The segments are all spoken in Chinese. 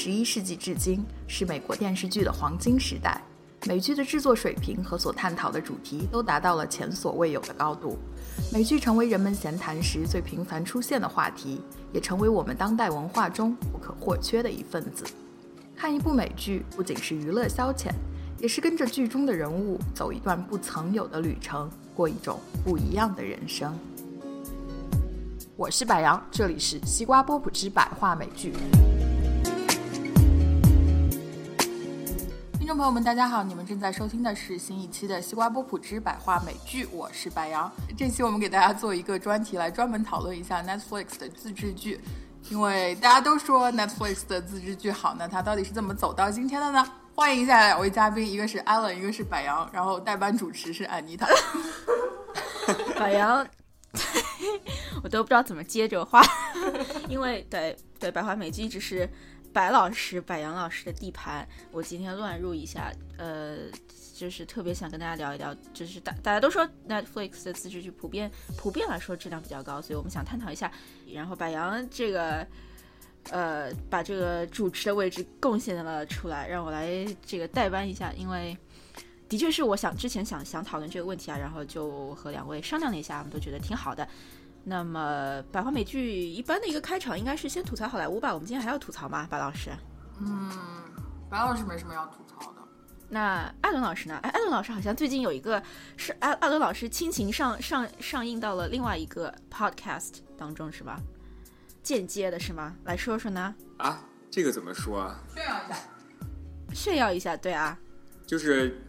十一世纪至今是美国电视剧的黄金时代，美剧的制作水平和所探讨的主题都达到了前所未有的高度。美剧成为人们闲谈时最频繁出现的话题，也成为我们当代文化中不可或缺的一份子。看一部美剧不仅是娱乐消遣，也是跟着剧中的人物走一段不曾有的旅程，过一种不一样的人生。我是柏杨，这里是西瓜波普之百话美剧。众朋友们，大家好，你们正在收听的是新一期的西瓜波普之百话美剧，我是白杨。这期我们给大家做一个专题，来专门讨论一下 Netflix 的自制剧，因为大家都说 Netflix 的自制剧好，那它到底是怎么走到今天的呢？欢迎一下两位嘉宾，一个是 Allen，一个是百杨，然后代班主持是安妮塔。百杨。我都不知道怎么接这个话，因为对对百花美剧一直是白老师、白杨老师的地盘。我今天乱入一下，呃，就是特别想跟大家聊一聊，就是大大家都说 Netflix 的自制剧普遍普遍来说质量比较高，所以我们想探讨一下。然后白杨这个呃把这个主持的位置贡献了出来，让我来这个代班一下，因为。的确是我想之前想想讨论这个问题啊，然后就和两位商量了一下，我们都觉得挺好的。那么百花美剧一般的一个开场应该是先吐槽好莱坞吧？我们今天还要吐槽吗，白老师？嗯，白老师没什么要吐槽的。那艾伦老师呢？哎，艾伦老师好像最近有一个是艾艾伦老师亲情上上上映到了另外一个 podcast 当中是吧？间接的是吗？来说说呢？啊，这个怎么说啊？炫耀一下，炫耀一下，对啊，就是。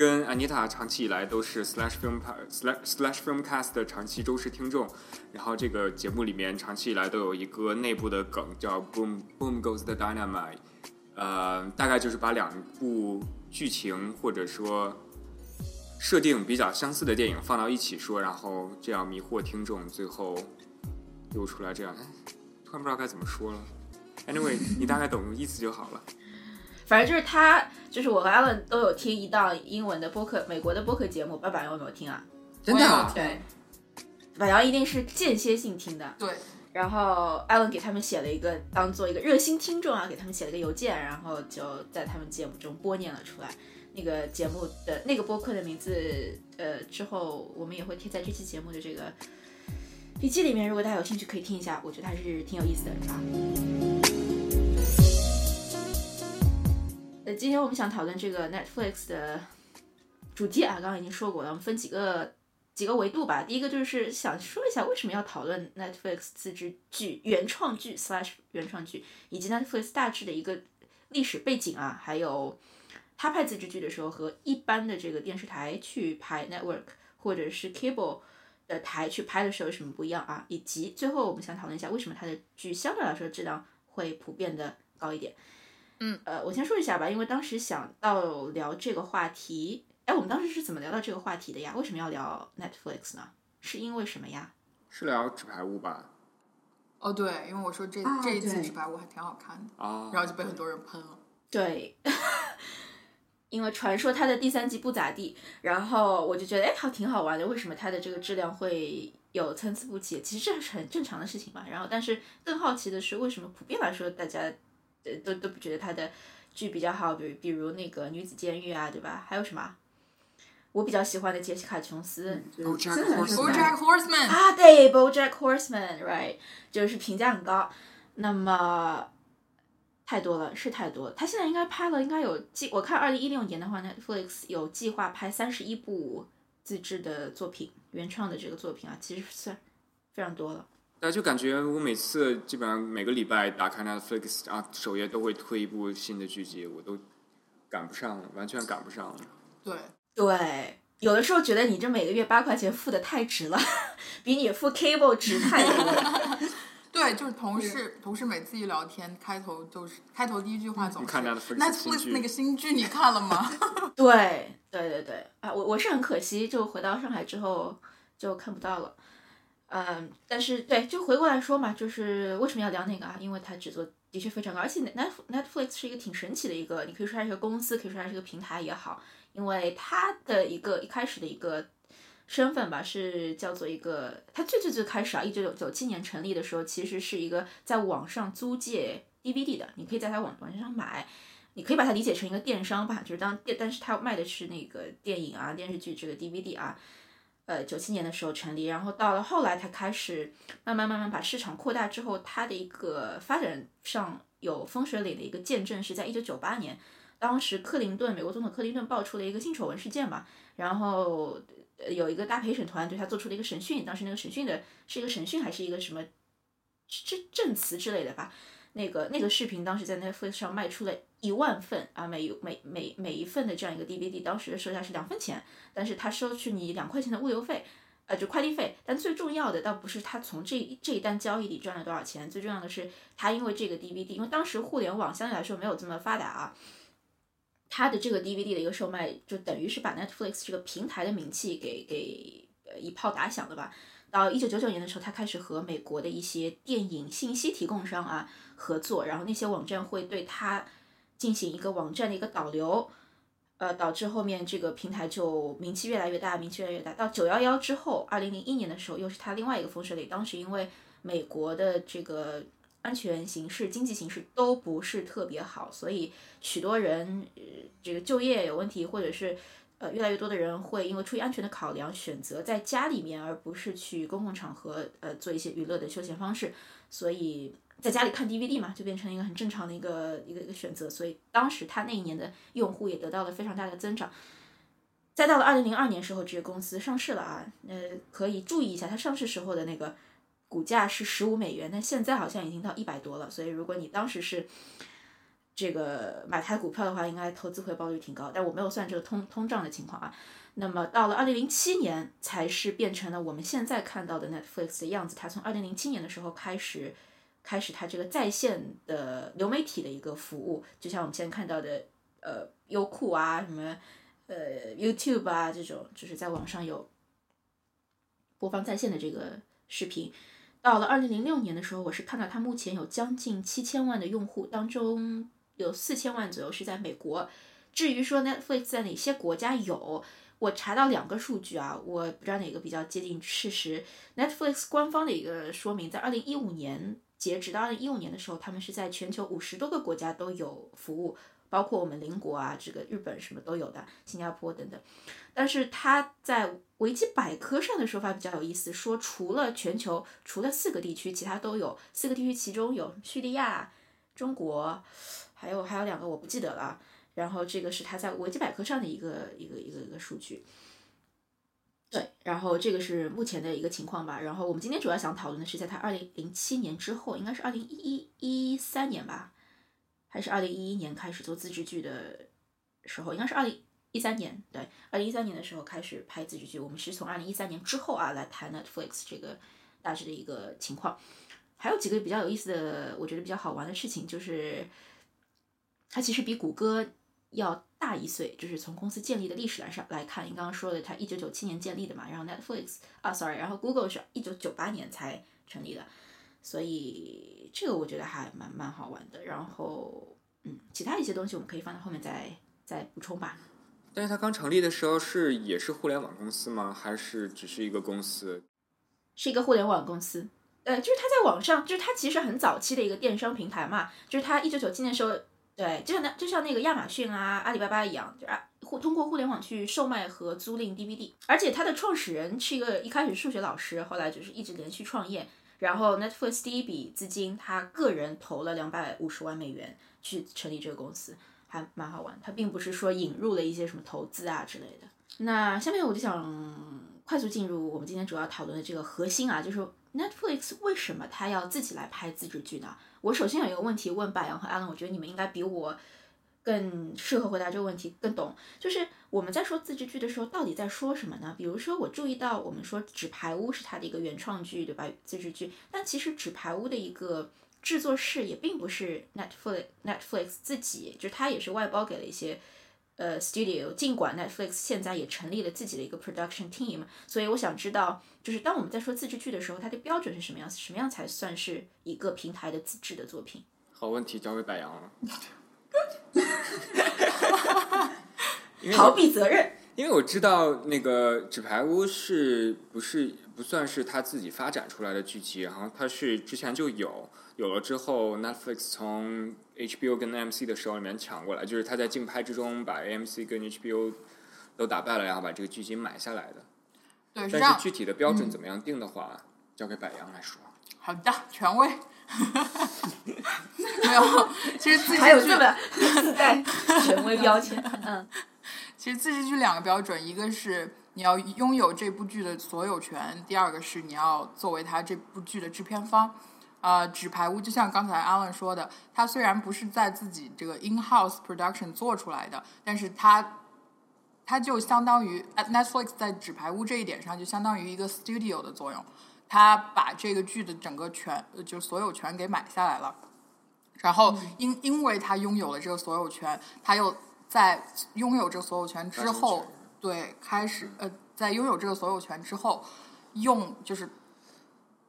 跟 Anita 长期以来都是 Slash Film Slash Slash Filmcast 的长期忠实听众，然后这个节目里面长期以来都有一个内部的梗叫 Boom Boom Goes the Dynamite，呃，大概就是把两部剧情或者说设定比较相似的电影放到一起说，然后这样迷惑听众，最后又出来这样，哎，突然不知道该怎么说了。Anyway，你大概懂意思就好了。反正就是他，就是我和 Allen 都有听一档英文的播客，美国的播客节目。爸爸有没有听啊？真的？啊对，板瑶一定是间歇性听的。对。然后 Allen 给他们写了一个，当做一个热心听众啊，给他们写了个邮件，然后就在他们节目中播念了出来。那个节目的那个播客的名字，呃，之后我们也会贴在这期节目的这个笔记里面。如果大家有兴趣，可以听一下，我觉得还是挺有意思的今天我们想讨论这个 Netflix 的主题啊，刚刚已经说过了，我们分几个几个维度吧。第一个就是想说一下为什么要讨论 Netflix 自制剧、原创剧 slash 原创剧，以及 Netflix 大致的一个历史背景啊，还有他拍自制剧的时候和一般的这个电视台去拍 network 或者是 cable 的台去拍的时候有什么不一样啊，以及最后我们想讨论一下为什么他的剧相对来说质量会普遍的高一点。嗯，呃，我先说一下吧，因为当时想到聊这个话题，哎，我们当时是怎么聊到这个话题的呀？为什么要聊 Netflix 呢？是因为什么呀？是聊纸牌屋吧？哦，对，因为我说这这一次纸牌屋还挺好看的啊，然后就被很多人喷了。对，因为传说它的第三季不咋地，然后我就觉得哎，它挺好玩的。为什么它的这个质量会有参差不齐？其实这是很正常的事情嘛。然后，但是更好奇的是，为什么普遍来说大家。呃，都都不觉得他的剧比较好，比如比如那个女子监狱啊，对吧？还有什么？我比较喜欢的杰西卡琼斯，BoJack Horseman 啊，对，BoJack Horseman，right，就是评价很高。那么太多了，是太多了。他现在应该拍了，应该有计，我看二零一六年的话，Netflix 有计划拍三十一部自制的作品，原创的这个作品啊，其实算非常多了。那就感觉我每次基本上每个礼拜打开 Netflix 啊，首页都会推一部新的剧集，我都赶不上了，完全赶不上了。对对，有的时候觉得你这每个月八块钱付的太值了，比你付 cable 值太多。对，就是同事同事每次一聊天，开头就是开头第一句话总是 Netflix 那个新剧你看了吗？对对对对啊，我我是很可惜，就回到上海之后就看不到了。嗯，但是对，就回过来说嘛，就是为什么要聊那个啊？因为它制作的确非常高，而且 Net Netflix 是一个挺神奇的一个，你可以说它是个公司，可以说它是个平台也好，因为它的一个一开始的一个身份吧，是叫做一个，它最最最开始啊，一九九七年成立的时候，其实是一个在网上租借 DVD 的，你可以在它网网站上买。你可以把它理解成一个电商吧，就是当电，但是它卖的是那个电影啊、电视剧这个 DVD 啊。呃，九七年的时候成立，然后到了后来，它开始慢慢慢慢把市场扩大之后，它的一个发展上有风水岭的一个见证是在一九九八年，当时克林顿美国总统克林顿爆出了一个性丑闻事件嘛，然后有一个大陪审团对他做出了一个审讯，当时那个审讯的是一个审讯还是一个什么证证词之类的吧。那个那个视频当时在 Netflix 上卖出了一万份啊，每每每每一份的这样一个 DVD，当时的售价是两分钱，但是他收取你两块钱的物流费，呃，就快递费。但最重要的倒不是他从这这一单交易里赚了多少钱，最重要的是他因为这个 DVD，因为当时互联网相对来说没有这么发达啊，他的这个 DVD 的一个售卖，就等于是把 Netflix 这个平台的名气给给呃一炮打响了吧。到一九九九年的时候，他开始和美国的一些电影信息提供商啊。合作，然后那些网站会对他进行一个网站的一个导流，呃，导致后面这个平台就名气越来越大，名气越来越大。到九幺幺之后，二零零一年的时候，又是它另外一个风水里。当时因为美国的这个安全形势、经济形势都不是特别好，所以许多人这个就业有问题，或者是呃越来越多的人会因为出于安全的考量，选择在家里面，而不是去公共场合呃做一些娱乐的休闲方式，所以。在家里看 DVD 嘛，就变成了一个很正常的一个一个一个选择，所以当时他那一年的用户也得到了非常大的增长。再到了二零零二年时候，这个公司上市了啊，呃，可以注意一下，它上市时候的那个股价是十五美元，但现在好像已经到一百多了。所以如果你当时是这个买它的股票的话，应该投资回报率挺高。但我没有算这个通通胀的情况啊。那么到了二零零七年，才是变成了我们现在看到的 Netflix 的样子。它从二零零七年的时候开始。开始，它这个在线的流媒体的一个服务，就像我们现在看到的，呃，优酷啊，什么，呃，YouTube 啊，这种，就是在网上有播放在线的这个视频。到了二零零六年的时候，我是看到它目前有将近七千万的用户，当中有四千万左右是在美国。至于说 Netflix 在哪些国家有，我查到两个数据啊，我不知道哪个比较接近事实。Netflix 官方的一个说明，在二零一五年。截止到二零一五年的时候，他们是在全球五十多个国家都有服务，包括我们邻国啊，这个日本什么都有的，新加坡等等。但是他在维基百科上的说法比较有意思，说除了全球除了四个地区，其他都有四个地区，其中有叙利亚、中国，还有还有两个我不记得了。然后这个是他在维基百科上的一个一个一个一个数据。对，然后这个是目前的一个情况吧。然后我们今天主要想讨论的是，在它二零零七年之后，应该是二零一一三年吧，还是二零一一年开始做自制剧的时候，应该是二零一三年。对，二零一三年的时候开始拍自制剧。我们是从二零一三年之后啊来谈 Netflix 这个大致的一个情况。还有几个比较有意思的，我觉得比较好玩的事情，就是它其实比谷歌。要大一岁，就是从公司建立的历史来上来看，你刚刚说的，它一九九七年建立的嘛，然后 Netflix 啊，sorry，然后 Google 是一九九八年才成立的，所以这个我觉得还蛮蛮好玩的。然后，嗯，其他一些东西我们可以放到后面再再补充吧。但是它刚成立的时候是也是互联网公司吗？还是只是一个公司？是一个互联网公司，呃，就是它在网上，就是它其实很早期的一个电商平台嘛，就是它一九九七年时候。对，就像那就像那个亚马逊啊、阿里巴巴一样，就啊互通过互联网去售卖和租赁 DVD。而且它的创始人是一个一开始数学老师，后来就是一直连续创业。然后 Netflix 第一笔资金，他个人投了两百五十万美元去成立这个公司，还蛮好玩。他并不是说引入了一些什么投资啊之类的。那下面我就想快速进入我们今天主要讨论的这个核心啊，就是 Netflix 为什么他要自己来拍自制剧呢？我首先有一个问题问柏杨和阿伦，我觉得你们应该比我更适合回答这个问题，更懂。就是我们在说自制剧的时候，到底在说什么呢？比如说，我注意到我们说《纸牌屋》是它的一个原创剧，对吧？自制剧，但其实《纸牌屋》的一个制作室也并不是 Netflix Netflix 自己，就是它也是外包给了一些。呃，studio，尽管 Netflix 现在也成立了自己的一个 production team，所以我想知道，就是当我们在说自制剧的时候，它的标准是什么样子？什么样才算是一个平台的自制的作品？好问题，交给柏杨了。逃避责任。因为我知道那个《纸牌屋》是不是不算是他自己发展出来的剧集，然后它是之前就有，有了之后 Netflix 从 HBO 跟 AMC 的手里面抢过来，就是他在竞拍之中把 AMC 跟 HBO 都打败了，然后把这个剧集买下来的。对，是这样但是。具体的标准怎么样定的话，交给百杨来说。好的，权威。没有，其实自制剧还有这么自带权威标签，嗯，其实自制剧两个标准，一个是你要拥有这部剧的所有权，第二个是你要作为他这部剧的制片方。呃，纸牌屋就像刚才 Alan 说的，它虽然不是在自己这个 in-house production 做出来的，但是它它就相当于 Netflix 在纸牌屋这一点上就相当于一个 studio 的作用，它把这个剧的整个权呃就所有权给买下来了。然后因因为他拥有了这个所有权，他又在拥有这个所有权之后，对开始呃，在拥有这个所有权之后，用就是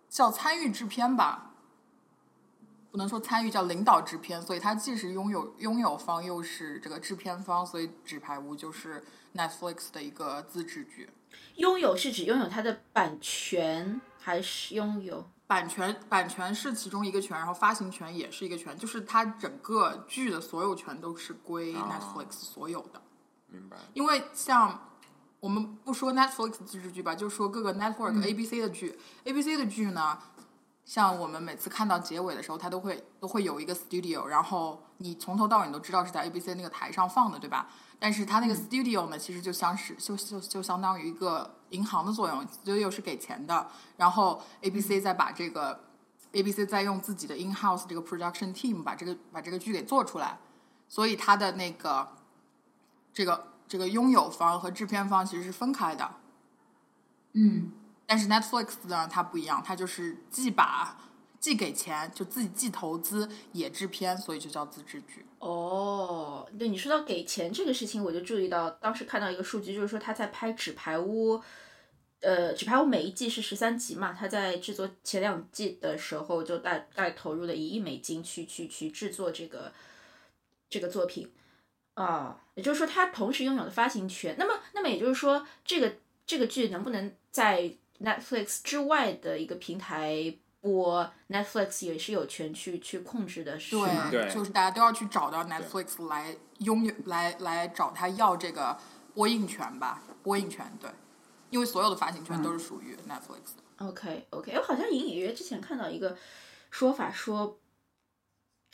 叫参与制片吧，不能说参与，叫领导制片，所以它既是拥有拥有方，又是这个制片方，所以《纸牌屋》就是 Netflix 的一个自制剧。拥有是指拥有它的版权，还是拥有？版权版权是其中一个权，然后发行权也是一个权，就是它整个剧的所有权都是归哦 Netflix 所有的。明白。因为像我们不说 Netflix 自制剧吧，就说各个 network、ABC 的剧，ABC 的剧呢，像我们每次看到结尾的时候，它都会都会有一个 studio，然后你从头到尾你都知道是在 ABC 那个台上放的，对吧？但是它那个 studio 呢，其实就像是就就就相当于一个银行的作用，studio 是给钱的，然后 ABC 再把这个 ABC 再用自己的 in house 这个 production team 把这个把这个剧给做出来，所以它的那个这个这个拥有方和制片方其实是分开的。嗯，但是 Netflix 呢，它不一样，它就是既把既给钱，就自己既投资也制片，所以就叫自制剧。哦，对你说到给钱这个事情，我就注意到当时看到一个数据，就是说他在拍《纸牌屋》，呃，《纸牌屋》每一季是十三集嘛，他在制作前两季的时候就大概投入了一亿美金去去去制作这个这个作品啊，也就是说他同时拥有了发行权。那么，那么也就是说，这个这个剧能不能在 Netflix 之外的一个平台播，Netflix 也是有权去去控制的，是吗？对就是大家都要去找到 Netflix 来拥有，来来找他要这个播映权吧，播映权对，因为所有的发行权都是属于 Netflix 的。OK OK，我好像隐隐约约之前看到一个说法说，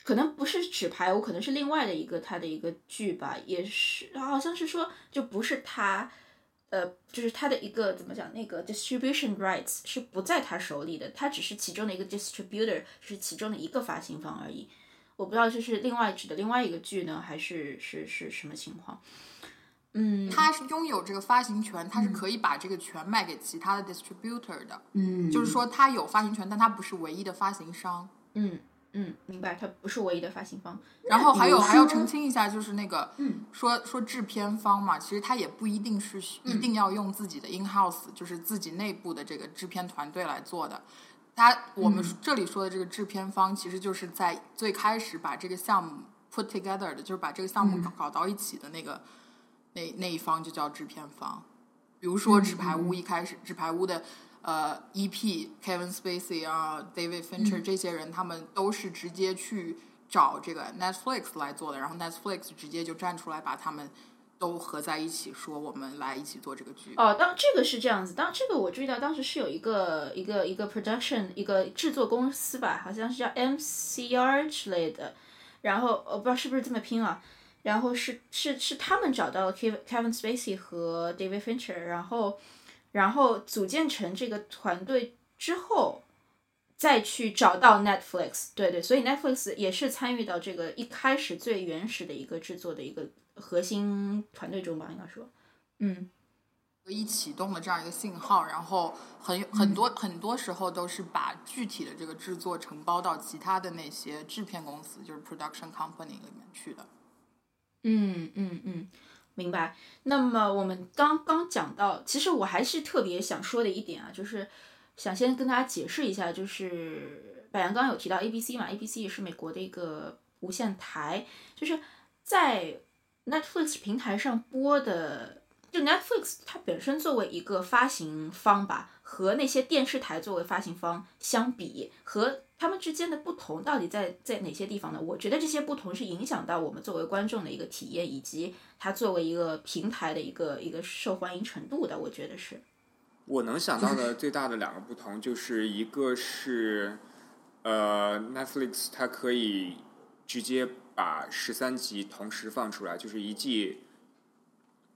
可能不是纸牌屋，可能是另外的一个他的一个剧吧，也是好像是说就不是他，呃，就是他的一个怎么讲，那个 distribution rights 是不在他手里的，他只是其中的一个 distributor，是其中的一个发行方而已。我不知道这是另外指的另外一个剧呢，还是是是什么情况？嗯，他是拥有这个发行权，他是可以把这个权卖给其他的 distributor 的，嗯，就是说他有发行权，但他不是唯一的发行商。嗯嗯，明白，他不是唯一的发行方。然后还有还要澄清一下，就是那个，嗯说说制片方嘛，其实他也不一定是一定要用自己的 in house，、就是自己内部的这个制片团队来做的。他我们嗯这里说的这个制片方，其实就是在最开始把这个项目 put together 的，就是把这个项嗯目搞搞到一起的那个、那那一方就叫制片方。比如说《纸牌嗯屋》一开始，《纸牌屋》的呃 EP Kevin Spacey 啊、David 嗯 Fincher 这些人，他们都是直接去找这个 Netflix 来做的，然后 Netflix 直接就站出来把他们都合在一起，说我们来一起做这个剧。哦，当这个是这样子，当这个我注意到，当时是有一个一个一个 production 一个制作公司吧，好像是叫 MCR 之类的，然后我不知道是不是这么拼啊，然后是是是他们找到了 Kevin Kevin Spacey 和 David Fincher，然后然后组建成这个团队之后。再去找到 Netflix，对对，所以 Netflix 也是参与到这个一开始最原始的一个制作的一个核心团队中吧，应该说，嗯。一启动了这样一个信号，然后很很多、很多时候都是把具体的这个制作承包到其他的那些制片公司，就是 production company 里面去的。嗯嗯嗯，明白。那么我们刚刚讲到，其实我还是特别想说的一点啊，就是想先跟大家解释一下，就是百阳刚刚有提到 ABC 嘛，ABC 也是美国的一个无线台，就是在 Netflix 平台上播的就 Netflix 它本身作为一个发行方吧，和那些电视台作为发行方相比，和他们之间的不同到底在在哪些地方呢？我觉得这些不同是影响到我们作为观众的一个体验，以及它作为一个平台的一个一个受欢迎程度的。我觉得是。我能想到的最大的两个不同，就是一个是，呃，Netflix 它可以直接把十三集同时放出来，就是一季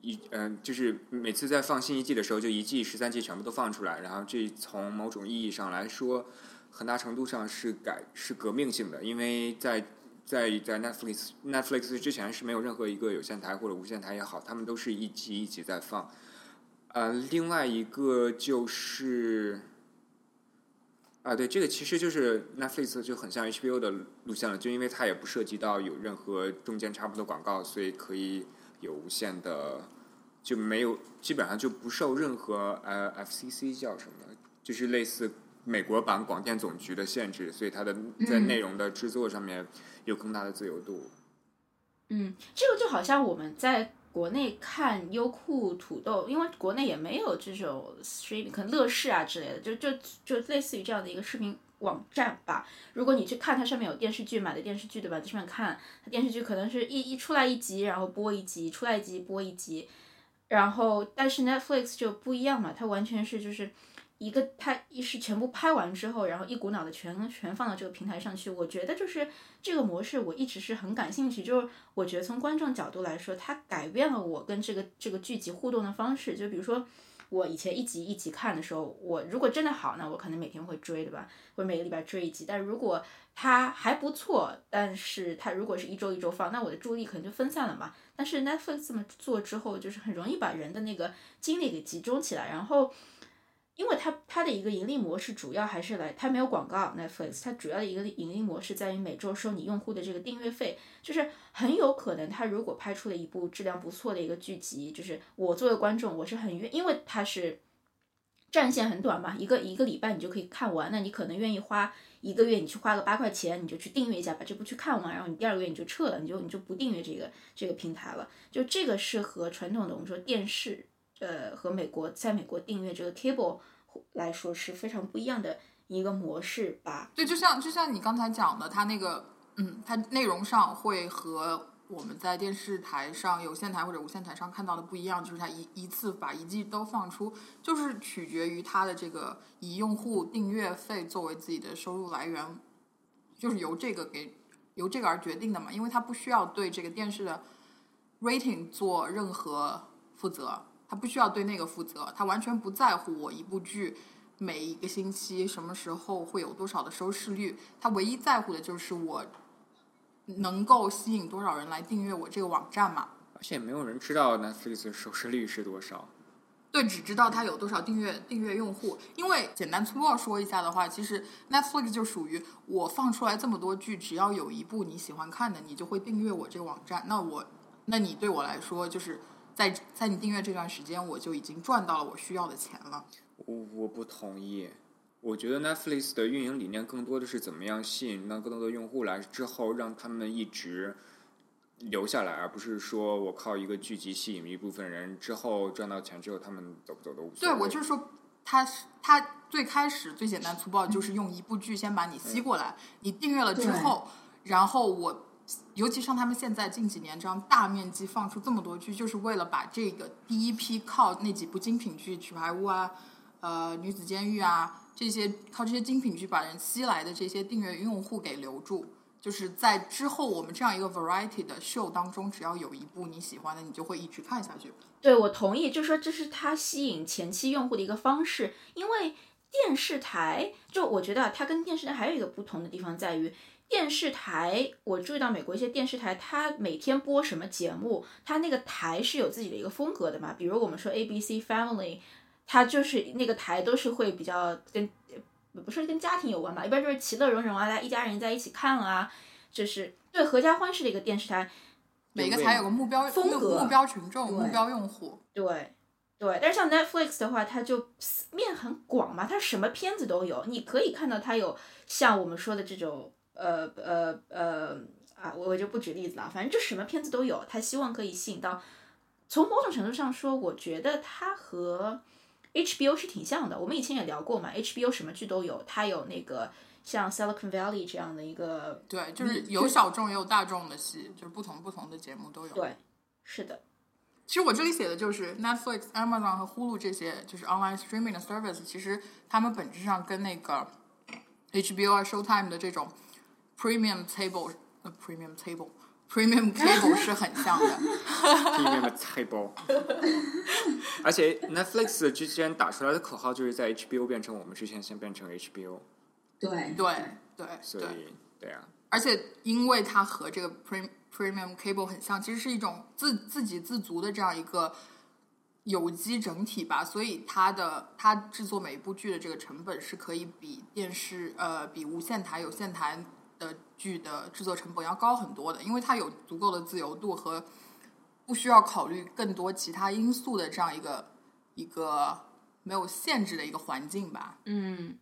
一嗯，就是每次在放新一季的时候，就一季十三集全部都放出来，然后这从某种意义上来说。很大程度上是改是革命性的，因为在在在 Netflix Netflix 之前是没有任何一个有线台或者无线台也好，他们都是一集一集在放。呃，另外一个就是啊，对，这个其实就是 Netflix 就很像 HBO 的路线了，就因为它也不涉及到有任何中间插播的广告，所以可以有无限的，就没有基本上就不受任何呃 FCC 叫什么，就是类似。美国版广电总局的限制，所以它的在内容的制作上面有更大的自由度。嗯，这个就好像我们在国内看优酷、土豆，因为国内也没有这种 streaming，可能乐视啊之类的，就就就类似于这样的一个视频网站吧。如果你去看它上面有电视剧，买的电视剧对吧？在上面看，它电视剧可能是一一出来一集，然后播一集，出来一集播一集。然后，但是 Netflix 就不一样嘛，它完全是就是。一个拍一是全部拍完之后，然后一股脑的全全放到这个平台上去。我觉得就是这个模式，我一直是很感兴趣。就是我觉得从观众角度来说，它改变了我跟这个这个剧集互动的方式。就比如说，我以前一集一集看的时候，我如果真的好，那我可能每天会追，对吧？或者每个礼拜追一集。但如果它还不错，但是它如果是一周一周放，那我的注意力可能就分散了嘛。但是 Netflix 这么做之后，就是很容易把人的那个精力给集中起来，然后。因为它它的一个盈利模式主要还是来，它没有广告，Netflix 它主要的一个盈利模式在于每周收你用户的这个订阅费，就是很有可能它如果拍出了一部质量不错的一个剧集，就是我作为观众我是很愿，因为它是战线很短嘛，一个一个礼拜你就可以看完，那你可能愿意花一个月，你去花个八块钱，你就去订阅一下，把这部去看完，然后你第二个月你就撤了，你就你就不订阅这个这个平台了，就这个是和传统的我们说电视。呃，和美国在美国订阅这个 cable 来说是非常不一样的一个模式吧？对，就像就像你刚才讲的，它那个，嗯，它内容上会和我们在电视台上有线台或者无线台上看到的不一样，就是它一一次把一季都放出，就是取决于它的这个以用户订阅费作为自己的收入来源，就是由这个给由这个而决定的嘛，因为它不需要对这个电视的 rating 做任何负责。他不需要对那个负责，他完全不在乎我一部剧每一个星期什么时候会有多少的收视率，他唯一在乎的就是我能够吸引多少人来订阅我这个网站嘛。而且没有人知道 Netflix 收视率是多少。对，只知道它有多少订阅订阅用户。因为简单粗暴说一下的话，其实 Netflix 就属于我放出来这么多剧，只要有一部你喜欢看的，你就会订阅我这个网站。那我，那你对我来说就是。在在你订阅这段时间，我就已经赚到了我需要的钱了。我我不同意，我觉得 Netflix 的运营理念更多的是怎么样吸引到更多的用户来，之后让他们一直留下来，而不是说我靠一个剧集吸引一部分人，之后赚到钱之后他们走不走都无所谓。对，我就是说，他他最开始最简单粗暴就是用一部剧先把你吸过来，你订阅了之后，然后我。尤其像他们现在近几年这样大面积放出这么多剧，就是为了把这个第一批靠那几部精品剧《纸牌屋》啊、呃《女子监狱》啊这些靠这些精品剧把人吸来的这些订阅用户给留住。就是在之后我们这样一个 variety 的秀当中，只要有一部你喜欢的，你就会一直看下去。对，我同意，就说这是他吸引前期用户的一个方式。因为电视台，就我觉得它跟电视台还有一个不同的地方在于。电视台，我注意到美国一些电视台，它每天播什么节目，它那个台是有自己的一个风格的嘛。比如我们说 ABC Family，它就是那个台都是会比较跟不是跟家庭有关吧，一般就是其乐融融啊，大家一家人在一起看啊，就是对合家欢式的一个电视台。每个台有个目标风格、目标群众、目标用户。对对，但是像 Netflix 的话，它就面很广嘛，它什么片子都有，你可以看到它有像我们说的这种。呃呃呃啊，我我就不举例子了，反正就什么片子都有。他希望可以吸引到从某种程度上说，我觉得他和 HBO 是挺像的。我们以前也聊过嘛，HBO 什么剧都有，它有那个像 Silicon Valley 这样的一个，对，就是有小众也有大众的戏，就是不同不同的节目都有。对，是的。其实我这里写的就是 Netflix、Amazon 和 Hulu 这些就是 online streaming 的 service，其实他们本质上跟那个 HBO 啊、Showtime 的这种 premium table、呃 premium table、premium cable 是很像的。premium table。而且 Netflix 之前打出来的口号就是在 HBO 变成我们之前先变成 HBO，对，对对对，所以对啊，而且因为它和这个 pre premium cable 很像，其实是一种自自给自足的这样一个有机整体吧，所以它的它制作每一部剧的这个成本是可以比电视呃比无线台有线台的剧的制作成本要高很多的，因为它有足够的自由度和不需要考虑更多其他因素的这样一个一个没有限制的一个环境吧。嗯，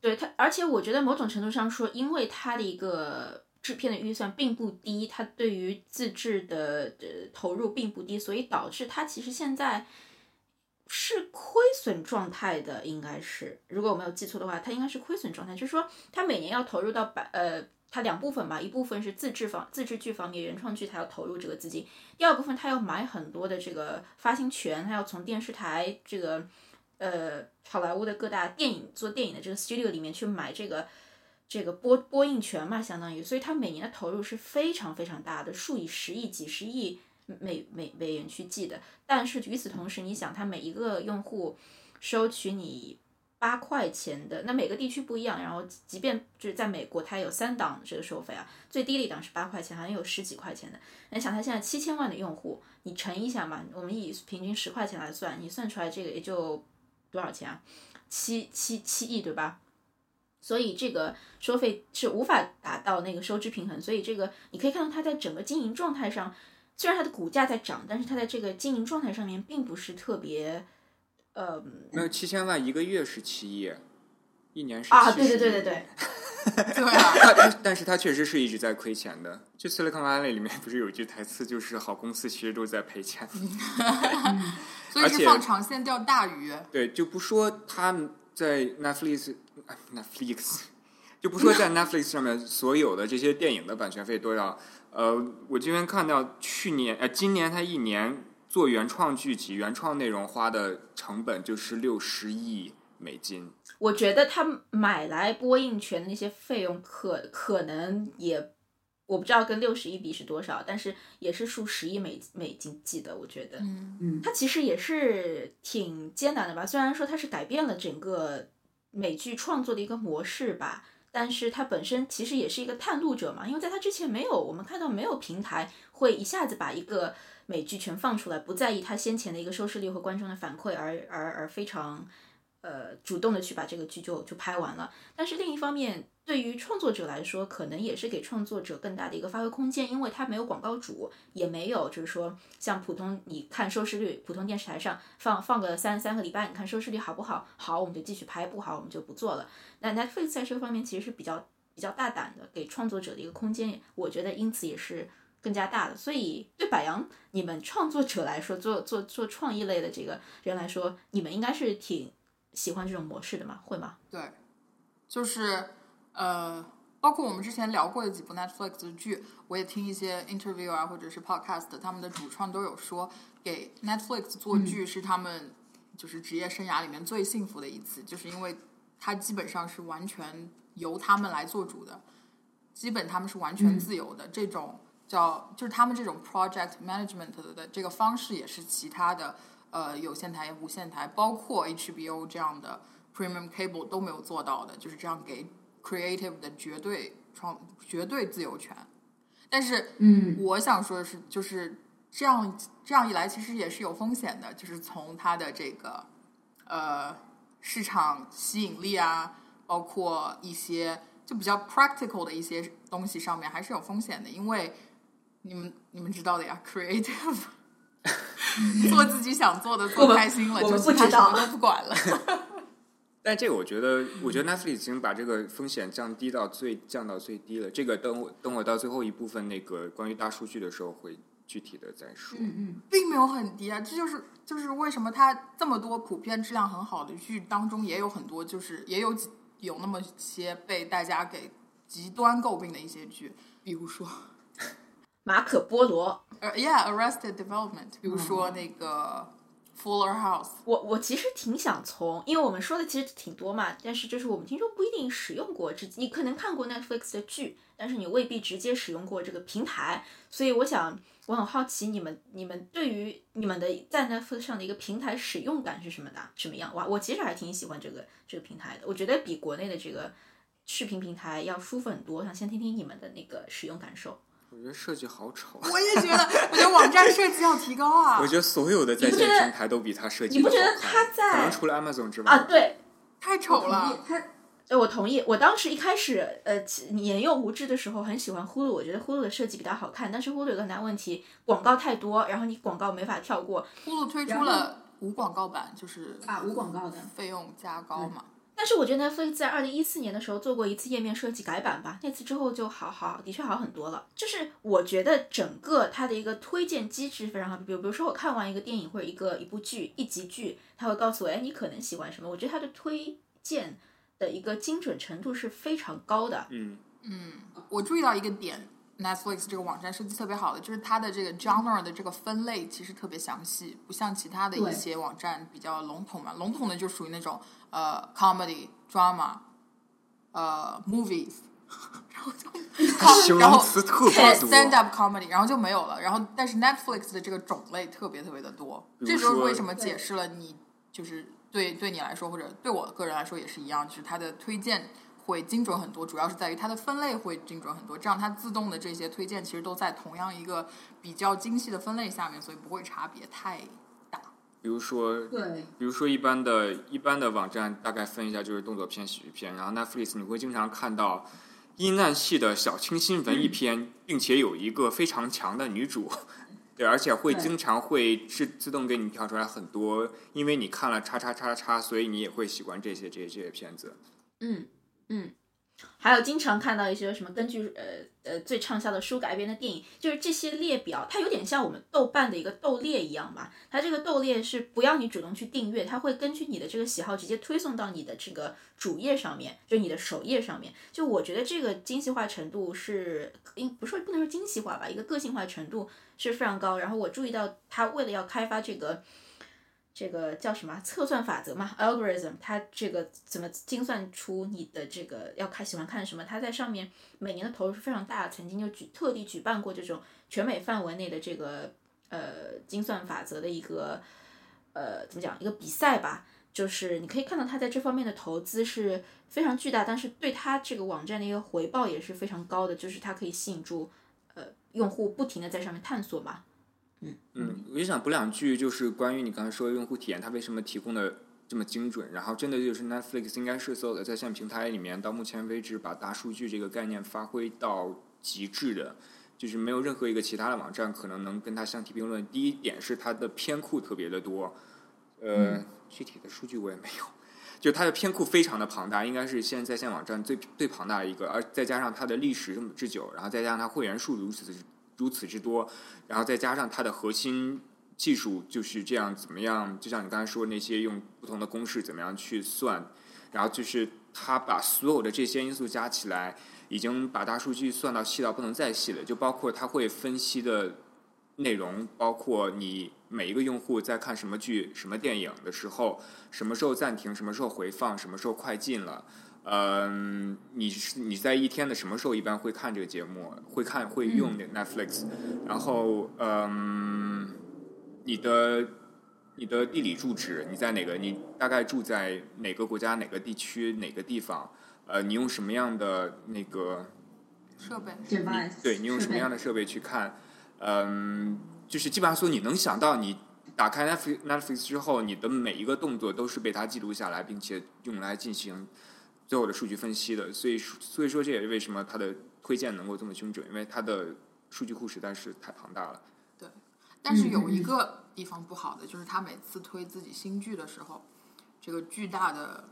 对它，而且我觉得某种程度上说，因为它的一个制片的预算并不低，它对于自制的呃投入并不低，所以导致它其实现在是亏损状态的，应该是，如果我没有记错的话，它应该是亏损状态，就是说它每年要投入到百呃。它两部分吧，一部分是自制方自制剧方面原创剧，它要投入这个资金；第二部分它要买很多的这个发行权，它要从电视台这个呃好莱坞的各大电影做电影的这个 studio 里面去买这个这个播播映权嘛，相当于，所以它每年的投入是非常非常大的，数以十亿、几十亿美美美元去记的。但是与此同时，你想，它每一个用户收取你八块钱的，那每个地区不一样。然后，即便就是在美国，它有三档这个收费啊，最低的一档是八块钱，好像有十几块钱的。你想，它现在七千万的用户，你乘一下嘛，我们以平均十块钱来算，你算出来这个也就多少钱啊？七七七亿，对吧？所以这个收费是无法达到那个收支平衡，所以这个你可以看到它在整个经营状态上，虽然它的股价在涨，但是它在这个经营状态上面并不是特别，呃没有七千万一个月是七亿，一年是啊，70对对对对对，对啊，它但但是它确实是一直在亏钱的。就 Silicon Valley 里面不是有一句台词，就是好公司其实都在赔钱。所以是放长线钓大鱼。对，就不说他在 Netflix Netflix，就不说在 Netflix 上面所有的这些电影的版权费多少。呃，我这边看到去年呃今年他一年做原创剧集、原创内容花的成本就是六十亿美金。我觉得他买来播映权的那些费用可可能也。我不知道跟六十亿比是多少，但是也是数十亿美美金计的。我觉得，嗯嗯它其实也是挺艰难的吧。虽然说它是改变了整个美剧创作的一个模式吧，但是他本身其实也是一个探路者嘛。因为在他之前没有，我们看到没有平台会一下子把一个美剧全放出来，不在意他先前的一个收视率和观众的反馈，而而而非常呃主动的去把这个剧就就拍完了。但是另一方面，对于创作者来说，可能也是给创作者更大的一个发挥空间，因为它没有广告主，也没有就是说像普通你看收视率，普通电视台上放放个三三个礼拜，你看收视率好不好？好，我们就继续拍；不好，我们就不做了。那 Netflix 在这方面其实是比较比较大胆的，给创作者的一个空间，我觉得因此也是更加大的。所以对百杨你们创作者来说，做做做创意类的这个人来说，你们应该是挺喜欢这种模式的嘛？会吗？对，就是呃，包括我们之前聊过的几部 Netflix 的剧，我也听一些 interview 啊，或者是 podcast，他们的主创都有说，给 Netflix 做剧是他们就是职业生涯里面最幸福的一次，就是因为它基本上是完全由他们来做主的，基本他们是完全自由的，这种叫就是他们这种 project management 的这个方式，也是其他的呃有线台、无线台，包括 HBO 这样的 premium cable 都没有做到的，就是这样给 creative 的绝对创绝对自由权。但是，嗯我想说的是，就是这样这样一来，其实也是有风险的，就是从它的这个呃市场吸引力啊，包括一些就比较 practical 的一些东西上面，还是有风险的，因为你们你们知道的呀，creative 做自己想做的，做开心了，就其他不知道什么都不管了。但这个我觉得，我觉得 Netflix 已经把这个风险降低到最降到最低了。这个等我等我到最后一部分那个关于大数据的时候会具体的再说。嗯嗯，并没有很低啊，这就是就是为什么它这么多普遍质量很好的剧当中，也有很多就是也有几有那么些被大家给极端诟病的一些剧，比如说马可波罗，呃，Yeah，Arrested Development，比如说那个 Fuller House，我我其实挺想从，因为我们说的其实挺多嘛，但是就是我们听众不一定使用过，只你可能看过 Netflix 的剧，但是你未必直接使用过这个平台，所以我想我很好奇你们你们对于你们的在 Netflix 上的一个平台使用感是什么的，什么样？哇，我其实还挺喜欢这个这个平台的，我觉得比国内的这个视频平台要舒服很多。想先听听你们的那个使用感受。我觉得设计好丑，我也觉得，我觉得网站设计要提高啊我，觉得所有的在线平台都比它设计你不觉得它在可能除了 Amazon 之外啊，对，太丑了。他，呃，我同意。我当时一开始，呃，其年幼无知的时候，很喜欢 Hulu，，我觉得 Hulu 的设计比较好看。但是 Hulu 有个难问题，广告太多，然后你广告没法跳过。Hulu 推出了无广告版，就是啊无广告的费用加高嘛。但是我觉得 Netflix 在二零一四年的时候做过一次页面设计改版吧，那次之后就好好，的确好很多了。就是我觉得整个它的一个推荐机制非常好，比如比如说我看完一个电影或者一个一部剧一集剧，它会告诉我，哎，你可能喜欢什么。我觉得它的推荐的一个精准程度是非常高的。嗯嗯，我注意到一个点，Netflix 这个网站设计特别好的，就是它的这个 genre 的这个分类其实特别详细，不像其他的一些网站比较笼统嘛。笼统的就属于那种呃 comedy、drama、呃 movies，然后就 形然后 stand up comedy，然后就没有了。然后但是 Netflix 的这个种类特别特别的多，这就是为什么解释了你就是对对你来说或者对我个人来说也是一样，就是它的推荐会精准很多，主要是在于它的分类会精准很多，这样它自动的这些推荐其实都在同样一个比较精细的分类下面，所以不会差别太大。比如说，对，比如说一般的一般的网站大概分一下就是动作片、喜剧片，然后 Netflix 你会经常看到阴暗系的小清新文艺片，并且有一个非常强的女主。对，而且会经常会自自动给你跳出来很多，因为你看了叉叉叉叉，所以你也会喜欢这些这些这些片子。嗯嗯，还有经常看到一些什么根据呃呃最畅销的书改编的电影，就是这些列表，它有点像我们豆瓣的一个豆列一样吧。它这个豆列是不要你主动去订阅，它会根据你的这个喜好直接推送到你的这个主页上面，就你的首页上面。就我觉得这个精细化程度是，应不是不能说精细化吧，一个个性化程度是非常高。然后我注意到，它为了要开发这个。这个叫什么测算法则嘛？algorithm，它这个怎么精算出你的这个要看喜欢看什么？它在上面每年的投入是非常大，曾经就举特地举办过这种全美范围内的这个呃精算法则的一个呃怎么讲一个比赛吧。就是你可以看到它在这方面的投资是非常巨大，但是对它这个网站的一个回报也是非常高的，就是它可以吸引住呃用户不停的在上面探索嘛。嗯，我就想补两句，就是关于你刚才说的用户体验，它为什么提供的这么精准？然后真的就是 Netflix 应该是所有的在线平台里面到目前为止把大数据这个概念发挥到极致的，就是没有任何一个其他的网站可能能跟它相提并论。第一点是它的偏库特别的多，呃，具体的数据我也没有。就它的偏库非常的庞大，应该是现在在线网站最最庞大的一个，而再加上它的历史这么之久，然后再加上它会员数如此如此之多，然后再加上它的核心技术就是这样怎么样？就像你刚才说那些用不同的公式怎么样去算，然后就是它把所有的这些因素加起来，已经把大数据算到细到不能再细了。就包括它会分析的内容，包括你每一个用户在看什么剧、什么电影的时候，什么时候暂停，什么时候回放，什么时候快进了。嗯，你是你在一天的什么时候一般会看这个节目？会看会用 Netflix，、然后嗯，你的你的地理住址，你在哪个？你大概住在哪个国家、哪个地区、哪个地方？呃，你用什么样的那个？设备你对你用什么样的设备去看？嗯，就是基本上说你能想到，你打开 Netflix Netflix 之后，你的每一个动作都是被它记录下来，并且用来进行最后的数据分析的。所以说，所以说这也是为什么它的推荐能够这么精准，因为它的数据库实在是太庞大了。对但是有一个地方不好的，就是他每次推自己新剧的时候，这个巨大的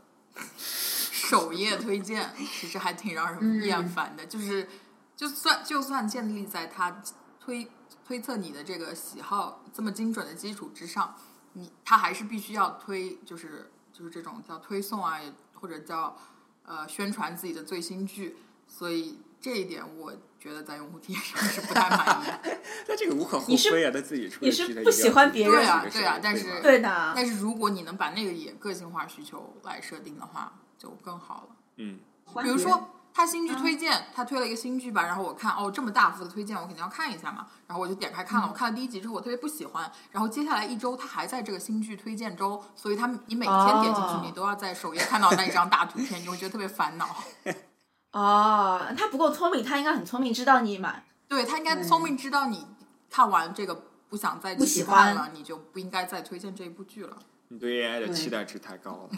首页 推荐，其实还挺让人厌烦的。就是就算就算建立在他推推测你的这个喜好这么精准的基础之上，你他还是必须要推，就是就是这种叫推送啊，或者叫呃宣传自己的最新剧，所以这一点我觉得在用户体验上是不太满意的。那这个无可厚你是非啊，他自己出的你是不喜欢别人对啊对啊但是对的，但是如果你能把那个也个性化需求来设定的话，就更好了。嗯，比如说他新剧推荐，他推了一个新剧吧，然后我看哦这么大幅的推荐，我肯定要看一下嘛，然后我就点开看了，我看了第一集之后我特别不喜欢，然后接下来一周他还在这个新剧推荐周，所以他你每天点进去哦你都要在首页看到那一张大图片，你会觉得特别烦恼。哦，他不够聪明，他应该很聪明，知道你买。对他应该聪明知道你看完这个不想再继不喜欢续看了，你就不应该再推荐这一部剧了。你对 AI 的期待值太高了。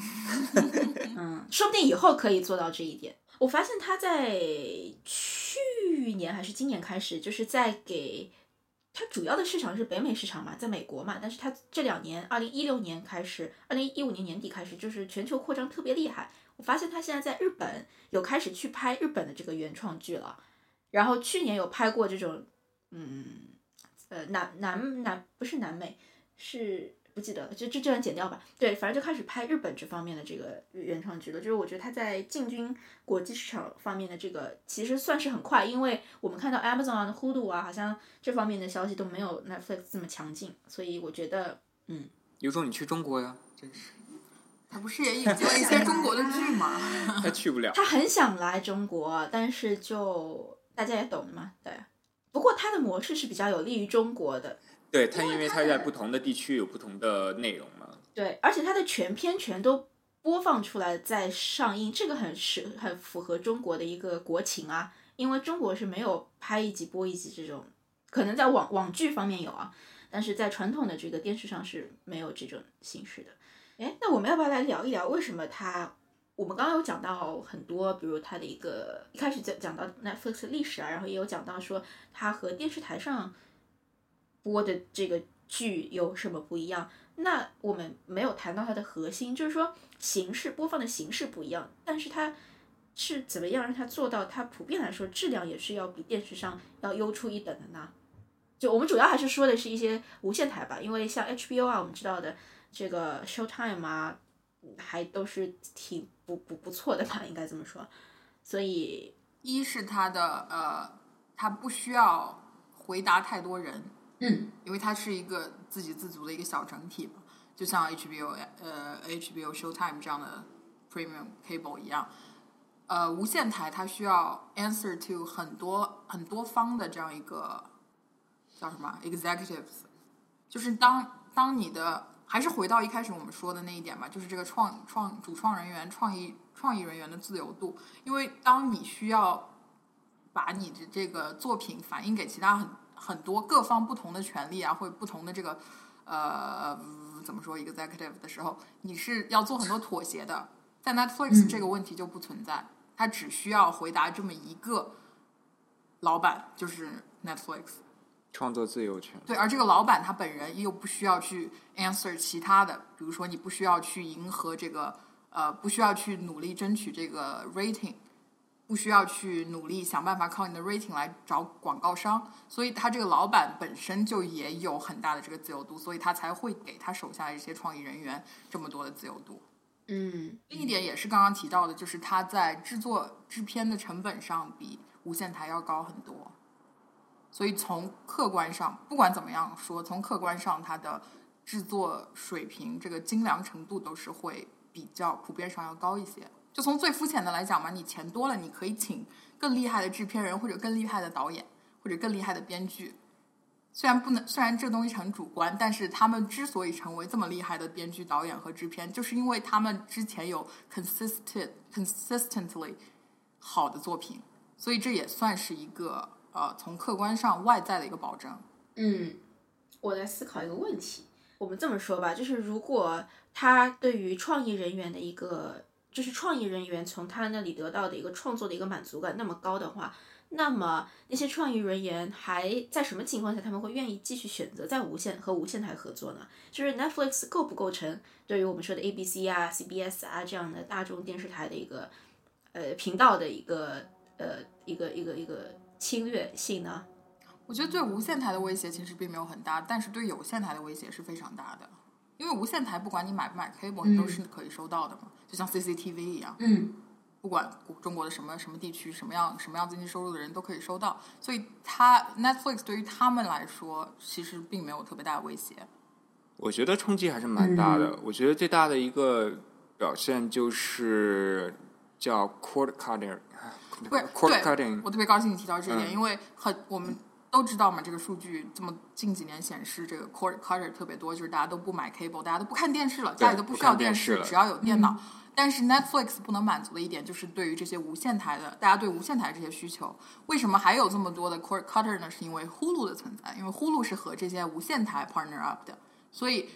嗯，说不定以后可以做到这一点。我发现他在去年还是今年开始，就是在给它主要的市场是北美市场嘛，在美国嘛，但是它这两年，二零一六年开始，二零一五年年底开始，就是全球扩张特别厉害。我发现他现在在日本有开始去拍日本的这个原创剧了，然后去年有拍过这种，嗯，呃，南南南不是南美，是不记得了，就这这段剪掉吧。对，反正就开始拍日本这方面的这个原创剧了。就是我觉得他在进军国际市场方面的这个其实算是很快，因为我们看到 Amazon 啊、Hulu 啊，好像这方面的消息都没有 Netflix 这么强劲，所以我觉得，嗯，有种你去中国呀，真是他不是也引进了一些中国的剧吗？他去不了。他很想来中国，但是就大家也懂的嘛，对。不过他的模式是比较有利于中国的，对它，因为它在不同的地区有不同的内容嘛。对，而且它的全片全都播放出来再上映，这个很适很符合中国的一个国情啊。因为中国是没有拍一集播一集这种，可能在网网剧方面有啊，但是在传统的这个电视上是没有这种形式的。哎，那我们要不要来聊一聊为什么它？我们刚刚有讲到很多，比如它的一个一开始讲讲到 Netflix 历史啊，然后也有讲到说它和电视台上播的这个剧有什么不一样。那我们没有谈到它的核心，就是说形式播放的形式不一样，但是它是怎么样让它做到它普遍来说质量也是要比电视上要优出一等的呢？就我们主要还是说的是一些无线台吧，因为像 HBO 啊，我们知道的这个 Showtime 啊，还都是挺不不不错的吧，应该这么说。所以一是他的呃，他不需要回答太多人，因为它是一个自给自足的一个小整体嘛，就像 HBO 呃 HBO Showtime 这样的 Premium Cable 一样，呃，无线台它需要 answer to 很多很多方的这样一个叫什么？executives，就是当当你的还是回到一开始我们说的那一点吧，就是这个创创主创人员、创意创意人员的自由度，因为当你需要把你的这个作品反映给其他很很多各方不同的权利啊，或者不同的这个呃怎么说 executive 的时候，你是要做很多妥协的。在 Netflix 这个问题就不存在，他只需要回答这么一个老板，就是 Netflix。创作自由权，对，而这个老板他本人又不需要去 answer 其他的，比如说你不需要去迎合这个呃，不需要去努力争取这个 rating，不需要去努力想办法靠你的 rating 来找广告商，所以他这个老板本身就也有很大的这个自由度，所以他才会给他手下的这些创意人员这么多的自由度。嗯，另一点也是刚刚提到的，就是他在制作制片的成本上比无线台要高很多，所以从客观上，不管怎么样说，从客观上它的制作水平、这个精良程度都是会比较普遍上要高一些。就从最肤浅的来讲嘛，你钱多了，你可以请更厉害的制片人，或者更厉害的导演，或者更厉害的编剧。虽然不能，虽然这东西很主观，但是他们之所以成为这么厉害的编剧、导演和制片，就是因为他们之前有 consistent、consistently 好的作品，所以这也算是一个呃从客观上外在的一个保证。嗯，我在思考一个问题。我们这么说吧，就是如果他对于创意人员的一个，就是创意人员从他那里得到的一个创作的一个满足感那么高的话，那么那些创意人员还在什么情况下他们会愿意继续选择在无线和无线台合作呢？就是 Netflix 构不构成对于我们说的 ABC 啊、CBS 啊这样的大众电视台的一个呃频道的一个呃一个一个一个侵略性呢？我觉得对无线台的威胁其实并没有很大，但是对有线台的威胁是非常大的。因为无线台不管你买不买 cable，你都是可以收到的嘛，就像 CCTV 一样。嗯，不管中国的什么什么地区、什么样什么样经济收入的人都可以收到，所以它 Netflix 对于他们来说其实并没有特别大的威胁。我觉得冲击还是蛮大的。我觉得最大的一个表现就是叫 cord cutting，对 cord cutting，我特别高兴你提到这一点，嗯因为很我们都知道嘛，这个数据这么近几年显示，这个 cord cutter 特别多，就是大家都不买 cable，大家都不看电视了，家里都不需要电视，了视只要有电脑。但是 Netflix 不能满足的一点就是对于这些无线台的，大家对无线台这些需求，为什么还有这么多的 cord cutter 呢？是因为 Hulu 的存在，因为 Hulu 是和这些无线台 partner up 的，所以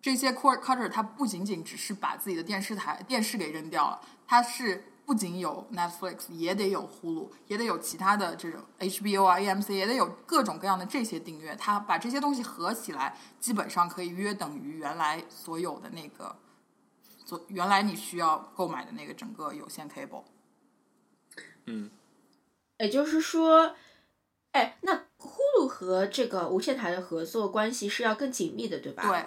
这些 cord cutter 它不仅仅只是把自己的电视台电视给扔掉了，它是不仅有 Netflix，也得有 Hulu，也得有其他的这种 HBO 啊、AMC，也得有各种各样的这些订阅。它把这些东西合起来，基本上可以约等于原来所有的那个，所原来你需要购买的那个整个有线 cable。嗯，也就是说，哎，那呼噜和这个无线台的合作关系是要更紧密的，对吧？对，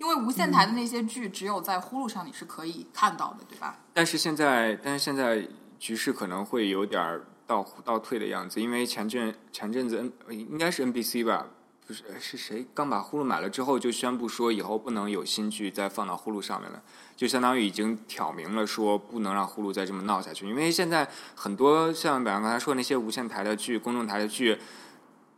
因为无线台的那些剧只有在 Hulu 上你是可以看到的，对吧？但是现在，但是现在局势可能会有点儿倒倒退的样子，因为前阵前阵子 N 呃应该是 NBC 吧，不是是谁刚把呼噜买了之后就宣布说以后不能有新剧再放到呼噜上面了，就相当于已经挑明了说不能让呼噜再这么闹下去，因为现在很多像百阳刚才说的那些无线台的剧、公众台的剧。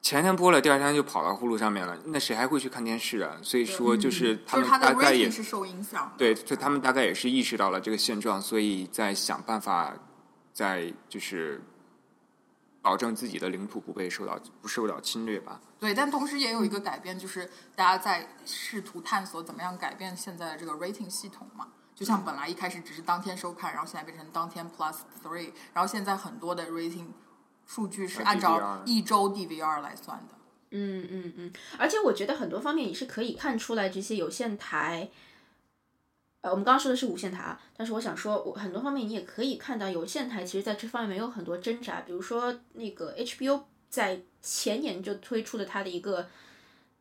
前天播了，第二天就跑到呼噜上面了，那谁还会去看电视啊？所以说，就是他们大概也是受影响的。对，就他们大概也是意识到了这个现状，所以在想办法，在就是保证自己的领土不被受到不受到侵略吧。对，但同时也有一个改变，就是大家在试图探索怎么样改变现在的这个 rating 系统嘛。就像本来一开始只是当天收看，然后现在变成当天 plus three，然后现在很多的 rating 数据是啊按照一周 DVR 来算的。嗯嗯嗯，而且我觉得很多方面你是可以看出来这些有线台，呃，我们刚刚说的是无线台啊，但是我想说，我很多方面你也可以看到有线台其实在这方面有很多挣扎，比如说那个 HBO 在前年就推出了它的一个，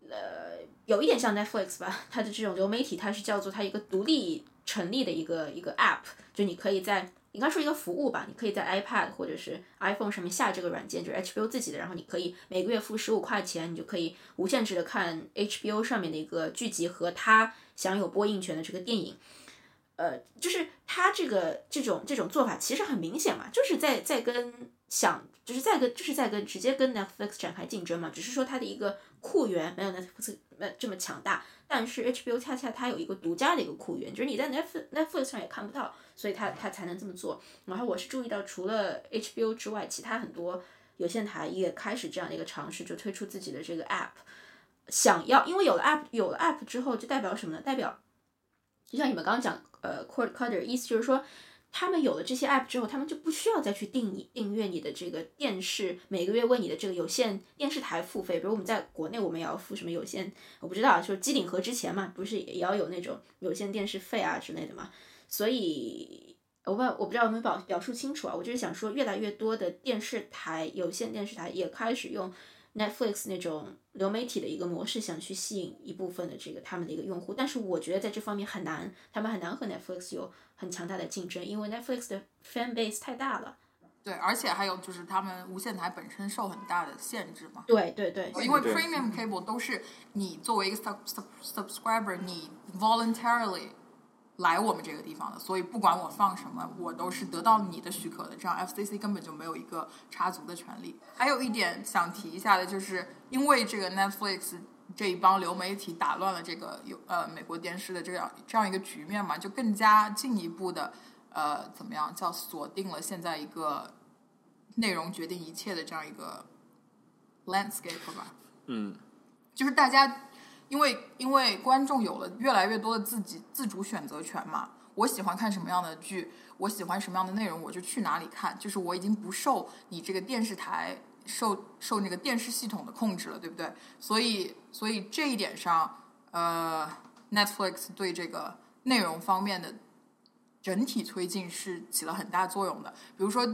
呃，有一点像 Netflix 吧，它的这种流媒体，它是叫做它一个独立成立的一个一个 App，就你可以在应该说一个服务吧，你可以在 iPad 或者是 iPhone 上面下这个软件，就是 HBO 自己的，然后你可以每个月付十五块钱，你就可以无限制的看 HBO 上面的一个剧集和它享有播映权的这个电影。呃，就是它这个这种这种做法其实很明显嘛，就是在在跟想就是在跟就是在跟直接跟 Netflix 展开竞争嘛，只是说它的一个库源没有 Netflix 呃这么强大，但是 HBO 恰恰它有一个独家的一个库源，就是你在 Netflix Netflix 上也看不到，所以他他才能这么做。然后我是注意到，除了 HBO 之外，其他很多有线台也开始这样的一个尝试，就推出自己的这个 App，想要因为有了 App 有了 App 之后，就代表什么呢？代表就像你们刚刚讲，呃，cord cutter 意思就是说。他们有了这些 app 之后，他们就不需要再去订你订阅你的这个电视，每个月为你的这个有线电视台付费。比如我们在国内，我们也要付什么有线，我不知道，就是机顶盒之前嘛，不是也要有那种有线电视费啊之类的嘛。所以，我不我不知道有没有表表述清楚啊。我就是想说，越来越多的电视台有线电视台也开始用 Netflix 那种流媒体的一个模式，想去吸引一部分的这个他们的一个用户。但是我觉得在这方面很难，他们很难和 Netflix 有很强大的竞争，因为 Netflix 的 fan base 太大了。对，而且还有就是他们无线台本身受很大的限制嘛。对对对，因为 premium cable 都是你作为一个 sub sub subscriber，你 voluntarily 来我们这个地方的，所以不管我放什么，我都是得到你的许可的。这样 FCC 根本就没有一个插足的权利。还有一点想提一下的，就是因为这个 Netflix 这一帮流媒体打乱了这个有呃美国电视的这样这样一个局面嘛，就更加进一步的呃怎么样叫锁定了现在一个内容决定一切的这样一个 landscape 吧。嗯，就是大家因为因为观众有了越来越多的自己自主选择权嘛，我喜欢看什么样的剧，我喜欢什么样的内容，我就去哪里看，就是我已经不受你这个电视台受受那个电视系统的控制了，对不对？所以所以这一点上，呃，Netflix 对这个内容方面的整体推进是起了很大作用的。比如说，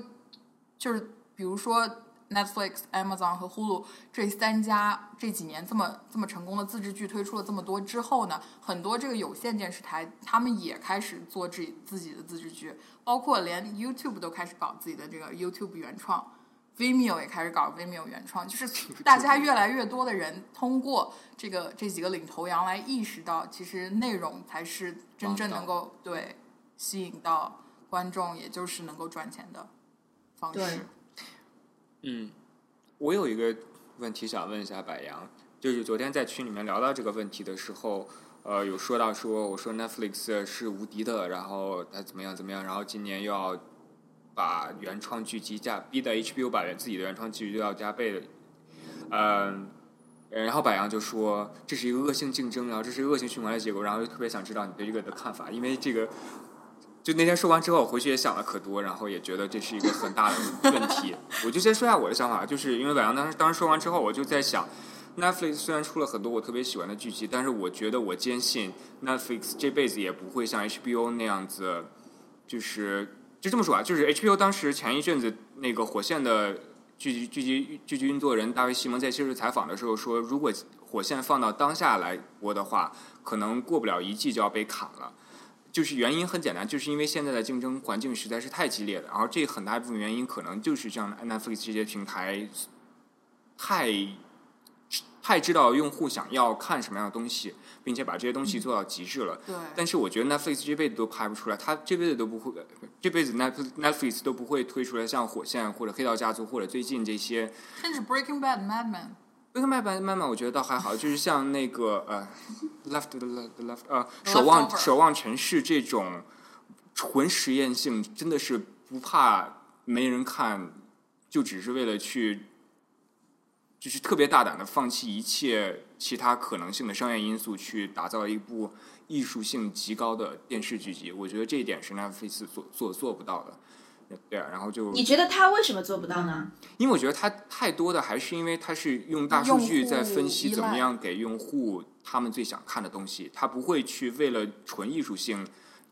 就是比如说 Netflix、Amazon 和 Hulu 这三家这几年这么这么成功的自制剧推出了这么多之后呢，很多这个有线电视台他们也开始做自己自己的自制剧，包括连 YouTube 都开始搞自己的这个 YouTube 原创，Vimeo 也开始搞 Vimeo 原创，就是大家越来越多的人通过这个这几个领头羊来意识到，其实内容才是真正能够对吸引到观众，也就是能够赚钱的方式。嗯，我有一个问题想问一下白羊，就是昨天在群里面聊到这个问题的时候，呃，有说到说我说 Netflix 是无敌的，然后它怎么样怎么样，然后今年又要把原创剧集加逼的 HBO 把自己的原创剧又要加倍的，嗯、然后白羊就说这是一个恶性竞争，然后这是恶性循环的结果，然后就特别想知道你对这个的看法，因为这个就那天说完之后，我回去也想了可多，然后也觉得这是一个很大的问题。我就先说一下我的想法，就是因为晚上当时当时说完之后，我就在想，Netflix 虽然出了很多我特别喜欢的剧集，但是我觉得我坚信 Netflix 这辈子也不会像 HBO 那样子，就是就这么说啊，就是 HBO 当时前一阵子那个火线的剧集剧集剧集运作人大卫西蒙在接受采访的时候说，如果火线放到当下来播的话，可能过不了一季就要被砍了。就是原因很简单，就是因为现在的竞争环境实在是太激烈了，然后这很大一部分原因可能就是这样的 Netflix 这些平台太太知道用户想要看什么样的东西，并且把这些东西做到极致了。对，但是我觉得 Netflix 这辈子都拍不出来，他这辈子都不会，这辈子 Netflix Netflix 都不会推出来像火线或者黑道家族或者最近这些甚至 Breaking Bad、Mad Men，那个慢慢慢慢，我觉得倒还好，就是像那个呃，Left the Left the Left 呃，守望守望城市这种纯实验性，真的是不怕没人看，就只是为了去，就是特别大胆的放弃一切其他可能性的商业因素，去打造一部艺术性极高的电视剧集。我觉得这一点是 Netflix 所做做不到的。对啊，然后就你觉得他为什么做不到呢？因为我觉得他太多的还是因为他是用大数据在分析怎么样给用户他们最想看的东西，他不会去为了纯艺术性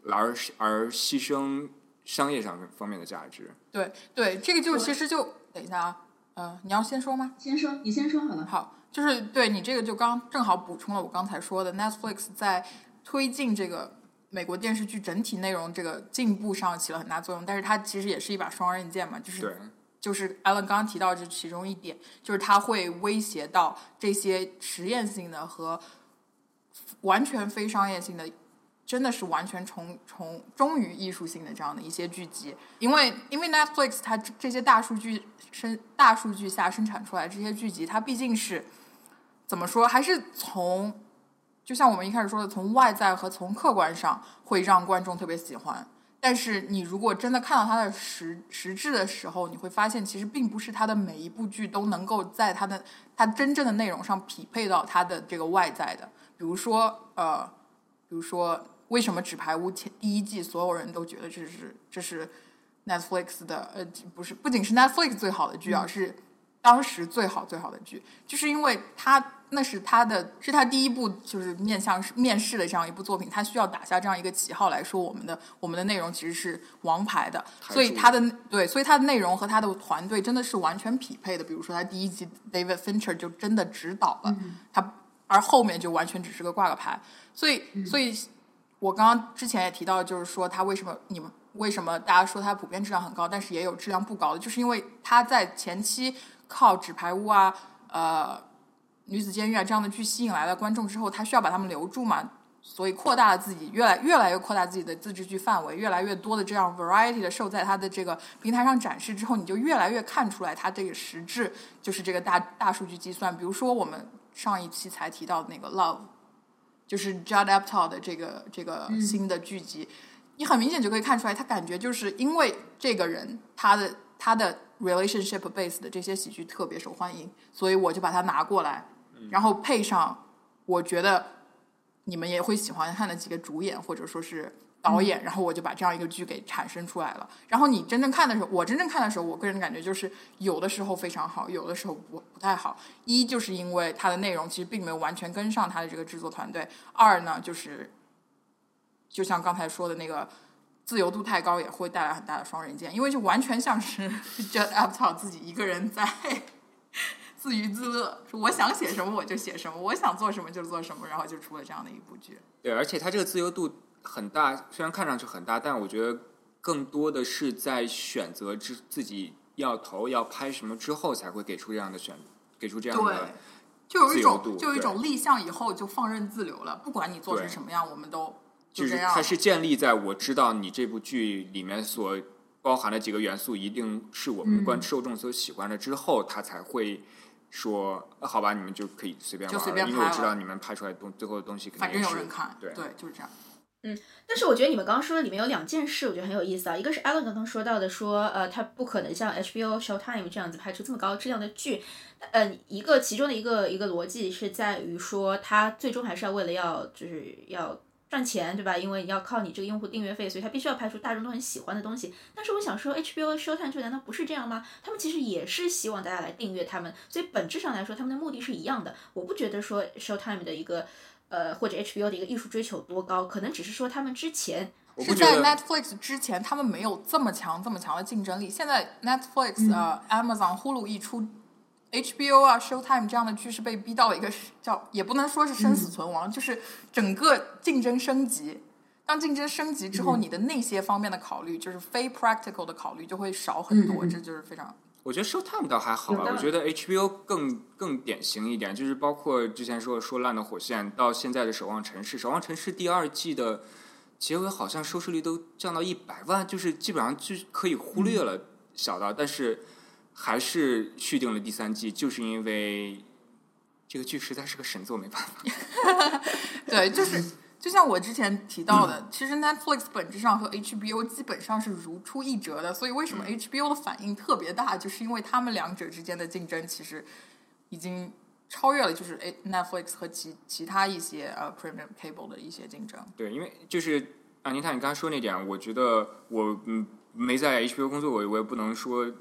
而而牺牲商业上方面的价值。对对，这个就其实就等一下啊，呃，你要先说吗？先说，你先说好了。好，就是对你这个就刚正好补充了我刚才说的，Netflix 在推进这个美国电视剧整体内容这个进步上起了很大作用，但是它其实也是一把双刃剑嘛，就是，就是 Alan 刚刚提到这其中一点，就是它会威胁到这些实验性的和完全非商业性的，真的是完全从从忠于艺术性的这样的一些剧集，因为因为 Netflix 它这这些大数据生大数据下生产出来这些剧集，它毕竟是怎么说，还是从就像我们一开始说的，从外在和从客观上会让观众特别喜欢。但是你如果真的看到它的实实质的时候，你会发现其实并不是它的每一部剧都能够在它的它真正的内容上匹配到它的这个外在的。比如说，呃，比如说为什么《纸牌屋》前第一季所有人都觉得这是这是 Netflix 的呃不是不仅是 Netflix 最好的剧啊，是当时最好最好的剧，就是因为它那是他的是他第一部就是面向面试的这样一部作品，他需要打下这样一个旗号来说我们的我们的内容其实是王牌的，所以他的对，所以他的内容和他的团队真的是完全匹配的。比如说他第一集 David Fincher 就真的指导了、他，而后面就完全只是个挂个牌。所以，所以我刚刚之前也提到，就是说他为什么你们为什么大家说他普遍质量很高，但是也有质量不高的，就是因为他在前期靠纸牌屋啊，呃。女子监狱啊这样的剧吸引来了观众之后，他需要把他们留住嘛，所以扩大了自己越来越来越扩大自己的自制剧范围，越来越多的这样 variety 的 show 在他的这个平台上展示之后，你就越来越看出来他这个实质就是这个大大数据计算。比如说我们上一期才提到的那个 Love，就是 Judd Apatow 的这个这个新的剧集，你很明显就可以看出来，他感觉就是因为这个人他的他的 relationship base 的这些喜剧特别受欢迎，所以我就把它拿过来。然后配上，我觉得你们也会喜欢看的几个主演或者说是导演，然后我就把这样一个剧给产生出来了。然后你真正看的时候，我真正看的时候，我个人感觉就是有的时候非常好，有的时候不不太好。一就是因为它的内容其实并没有完全跟上它的这个制作团队；二呢就是就像刚才说的那个自由度太高也会带来很大的双刃剑，因为就完全像是 Judd Apatow 自己一个人在自娱自乐，说我想写什么我就写什么，我想做什么就做什么，然后就出了这样的一部剧。对，而且它这个自由度很大，虽然看上去很大，但我觉得更多的是在选择之自己要投要拍什么之后，才会给出这样的选，给出这样的对的。，就有一种就有一种立项以后就放任自流了，不管你做成什么样，我们都就是这样。它是建立在我知道你这部剧里面所包含的几个元素一定是我们嗯观受众所喜欢的之后，它才会说呃好吧，你们就可以随便就玩了，因为我知道你们拍出来东最后的东西肯定也是正有人看，对就是这样。嗯但是我觉得你们刚刚说的里面有两件事，我觉得很有意思啊。一个是 Alan 刚刚说到的说，呃，他不可能像 HBO、Showtime 这样子拍出这么高质量的剧。呃，一个其中的一个一个逻辑是在于说，他最终还是要为了要就是要赚钱，对吧？因为你要靠你这个用户订阅费，所以他必须要拍出大众都很喜欢的东西。但是我想说，HBO、Showtime 这难道不是这样吗？他们其实也是希望大家来订阅他们，所以本质上来说，他们的目的是一样的。我不觉得说 Showtime 的一个。呃，或者 HBO 的一个艺术追求多高，可能只是说他们之前是在 Netflix 之前，他们没有这么强、这么强的竞争力。现在 Netflix、呃、Amazon、Hulu 一出，HBO 啊、Showtime 这样的剧是被逼到了一个叫，也不能说是生死存亡，就是整个竞争升级。当竞争升级之后，你的那些方面的考虑，就是非 practical 的考虑就会少很多，这就是非常我觉得 Showtime 倒还好吧，我觉得 HBO 更更典型一点，就是包括之前说说烂的火线，到现在的守望城市，守望城市第二季的结尾好像收视率都降到一百万，就是基本上就可以忽略了小到，但是还是续订了第三季，就是因为这个剧实在是个神作，没办法。对，就是就像我之前提到的，其实 Netflix 本质上和 HBO 基本上是如出一辙的，所以为什么 HBO 的反应特别大，就是因为他们两者之间的竞争其实已经超越了，就是诶 Netflix 和其其他一些呃 Premium Cable 的一些竞争。对，因为就是安妮塔，你刚才说那点，我觉得我嗯没在 HBO 工作，我我也不能说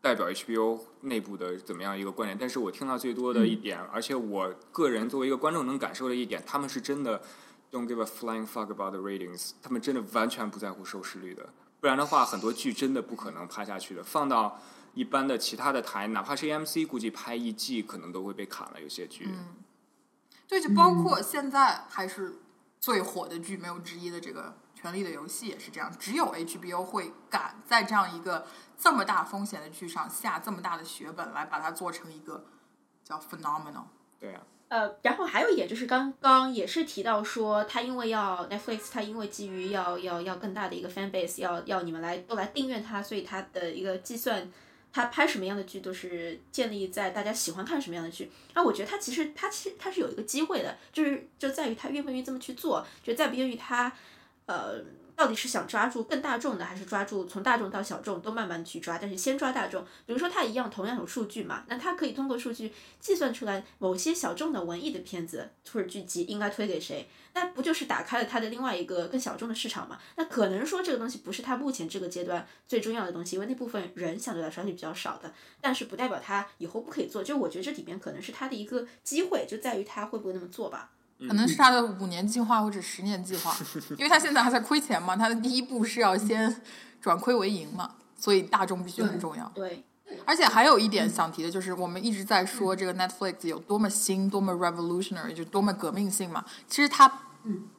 代表 HBO 内部的怎么样一个观点，但是我听到最多的一点，而且我个人作为一个观众能感受的一点，他们是真的 don't give a flying fuck about the ratings，他们真的完全不在乎收视率的，不然的话，很多剧真的不可能拍下去的，放到。一般的其他的台，哪怕是 AMC，估计拍一季可能都会被砍了。有些剧，嗯对，就包括现在还是最火的剧没有之一的这个《权力的游戏》也是这样，只有 HBO 会敢在这样一个这么大风险的剧上下这么大的血本来把它做成一个叫 phenomenal。对啊，呃，然后还有一点就是刚刚也是提到说，他因为要 Netflix，他因为基于要要要更大的一个 fan base，要要你们来都来订阅它，所以它的一个计算，他拍什么样的剧都是建立在大家喜欢看什么样的剧。啊，我觉得他其实他其实他是有一个机会的，就是就在于他愿不愿意这么去做，就在不愿意他，呃。到底是想抓住更大众的，还是抓住从大众到小众都慢慢去抓？但是先抓大众，比如说他一样同样有数据嘛，那他可以通过数据计算出来某些小众的文艺的片子或者剧集应该推给谁，那不就是打开了他的另外一个更小众的市场嘛？那可能说这个东西不是他目前这个阶段最重要的东西，因为那部分人相对来说还是比较少的，但是不代表他以后不可以做。就我觉得这里面可能是他的一个机会，就在于他会不会那么做吧。可能是他的五年计划或者十年计划，因为他现在还在亏钱嘛，他的第一步是要先 转亏为盈嘛，所以大众必须很重要。对，而且还有一点想提的就是，我们一直在说这个 Netflix 有多么新、多么 revolutionary，就多么革命性嘛。其实它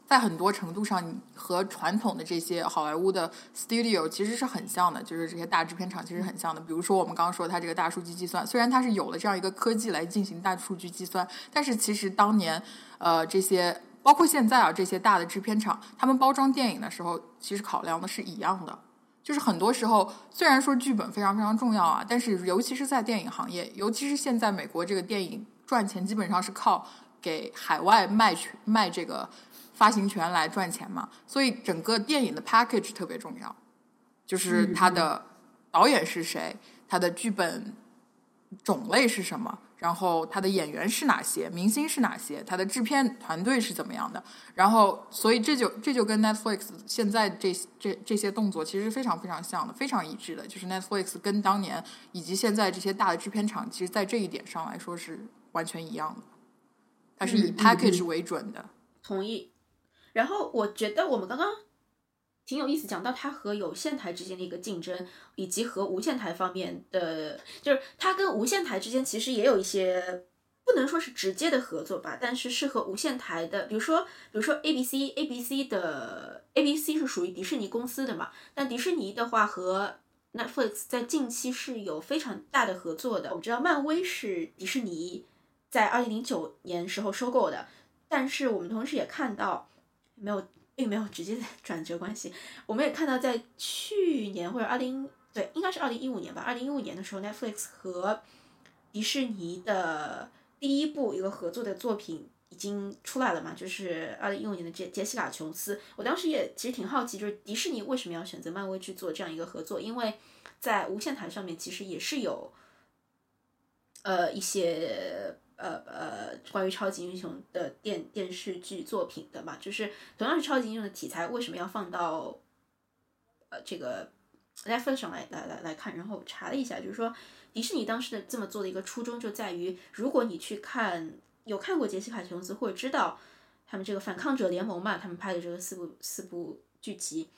在很多程度上和传统的这些好莱坞的 studio 其实是很像的，就是这些大制片厂其实很像的。比如说我们刚刚说它这个大数据计算，虽然它是有了这样一个科技来进行大数据计算，但是其实当年呃这些包括现在啊这些大的制片厂，他们包装电影的时候，其实考量的是一样的。就是很多时候，虽然说剧本非常非常重要啊，但是尤其是在电影行业，尤其是现在美国这个电影赚钱基本上是靠给海外卖去卖这个发行权来赚钱嘛，所以整个电影的 package 特别重要，就是它的导演是谁，它的剧本种类是什么，然后它的演员是哪些，明星是哪些，它的制片团队是怎么样的，然后所以这就这就跟 Netflix 现在这这这些动作其实非常非常像的，非常一致的，就是 Netflix 跟当年以及现在这些大的制片厂，其实在这一点上来说是完全一样的，它是以 package 为准的。同意。然后我觉得我们刚刚挺有意思，讲到它和有线台之间的一个竞争，以及和无线台方面的，就是它跟无线台之间其实也有一些不能说是直接的合作吧，但是是和无线台的，比如说，比如说 A B C A B C 的 A B C 是属于迪士尼公司的嘛，但迪士尼的话和 Netflix 在近期是有非常大的合作的。我们知道漫威是迪士尼在二零零九年时候收购的，但是我们同时也看到没有。并没有直接的转折关系。我们也看到，在去年或者二零对，应该是二零一五年吧。二零一五年的时候，Netflix 和迪士尼的第一部一个合作的作品已经出来了嘛，就是二零一五年的杰杰西卡琼斯。我当时也其实挺好奇，就是迪士尼为什么要选择漫威去做这样一个合作？因为在无线台上面其实也是有呃一些。呃呃，关于超级英雄的电电视剧作品的嘛，就是同样是超级英雄的题材，为什么要放到呃这个 Netflix 上来来来来看？然后查了一下，就是说迪士尼当时的这么做的一个初衷就在于，如果你去看有看过杰西卡琼斯或者知道他们这个反抗者联盟嘛，他们拍的这个四部四部剧集。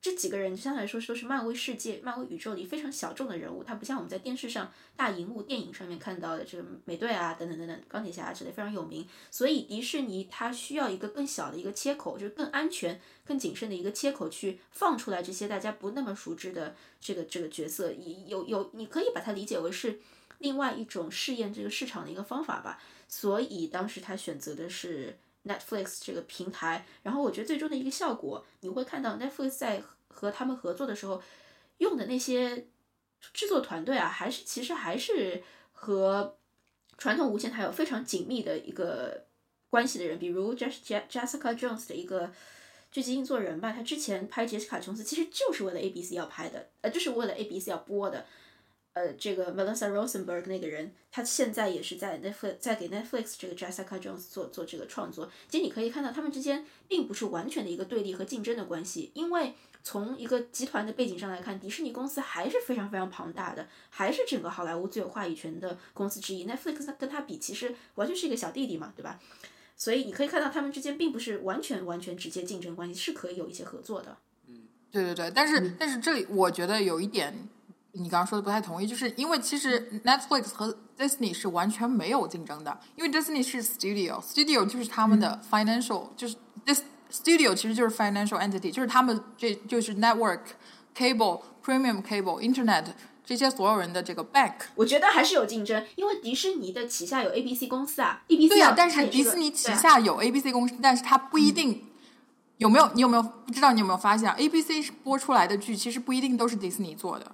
这几个人相对来说都是漫威世界、漫威宇宙里非常小众的人物，他不像我们在电视上、大荧幕电影上面看到的这个美队啊等等等等，钢铁侠之类非常有名。所以迪士尼它需要一个更小的一个切口，就是更安全、更谨慎的一个切口去放出来这些大家不那么熟知的这个这个角色。有有，你可以把它理解为是另外一种试验这个市场的一个方法吧。所以当时他选择的是。Netflix 这个平台，然后我觉得最终的一个效果，你会看到 Netflix 在和他们合作的时候，用的那些制作团队啊，还是其实还是和传统无线台有非常紧密的一个关系的人，比如 Jessica Jones 的一个剧集制作人吧，他之前拍杰西卡琼斯其实就是为了 ABC 要拍的，呃，就是为了 ABC 要播的。呃，这个 Melissa Rosenberg 那个人，他现在也是在 Netflix 在给 Netflix 这个 Jessica Jones 做做这个创作。其实你可以看到，他们之间并不是完全的一个对立和竞争的关系，因为从一个集团的背景上来看，迪士尼公司还是非常非常庞大的，还是整个好莱坞最有话语权的公司之一。Netflix 跟他比，其实完全是一个小弟弟嘛，对吧？所以你可以看到，他们之间并不是完全完全直接竞争关系，是可以有一些合作的。嗯，对对对，但是但是这里我觉得有一点。你刚刚说的不太同意，就是因为其实 Netflix 和 Disney 是完全没有竞争的，因为 Disney 是 Studio，Studio 就是他们的 financial，就是 this Studio 其实就是 financial entity，就是他们这就是 network cable premium cable internet 这些所有人的这个 bank。我觉得还是有竞争，因为迪士尼的旗下有 ABC 公司啊，ABC 对啊，但是迪士尼旗下有 ABC 公司，但是它不一定有没有，你有没有不知道你有没有发现，ABC 播出来的剧其实不一定都是迪士尼做的。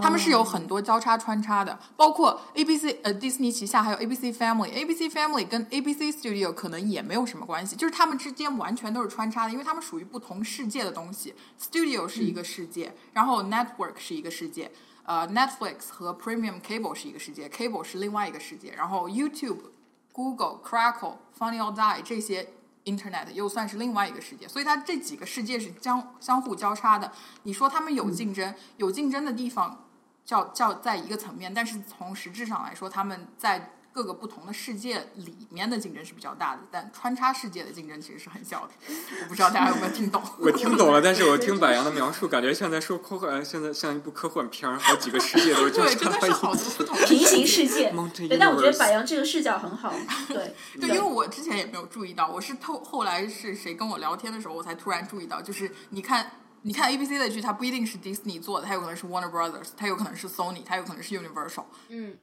他们是有很多交叉穿插的，包括 A B C 呃迪士尼旗下还有 A B C Family，A B C Family 跟 A B C Studio 可能也没有什么关系，就是他们之间完全都是穿插的，因为他们属于不同世界的东西。Studio 是一个世界，然后 Network 是一个世界，呃 Netflix 和 Premium Cable 是一个世界，Cable 是另外一个世界，然后 YouTube、Google、Crackle、Funny or Die 这些。Internet 又算是另外一个世界，所以它这几个世界是相相互交叉的。你说他们有竞争，有竞争的地方叫叫在一个层面，但是从实质上来说，他们在。各个不同的世界里面的竞争是比较大的，但穿插世界的竞争其实是很小的。我不知道大家有没有听懂？我听懂了，但是我听柏杨的描述，感觉像在说科幻，现在像一部科幻片儿，好几个世界都对，真的是好多不同平行世界。对，但我觉得柏杨这个视角很好。对，对，因为我之前也没有注意到，我是透后来是谁跟我聊天的时候，我才突然注意到，就是你看，你看 A B C 的剧，它不一定是 Disney 做的，它有可能是 Warner Brothers，它有可能是 Sony，它有可能是 Universal。嗯。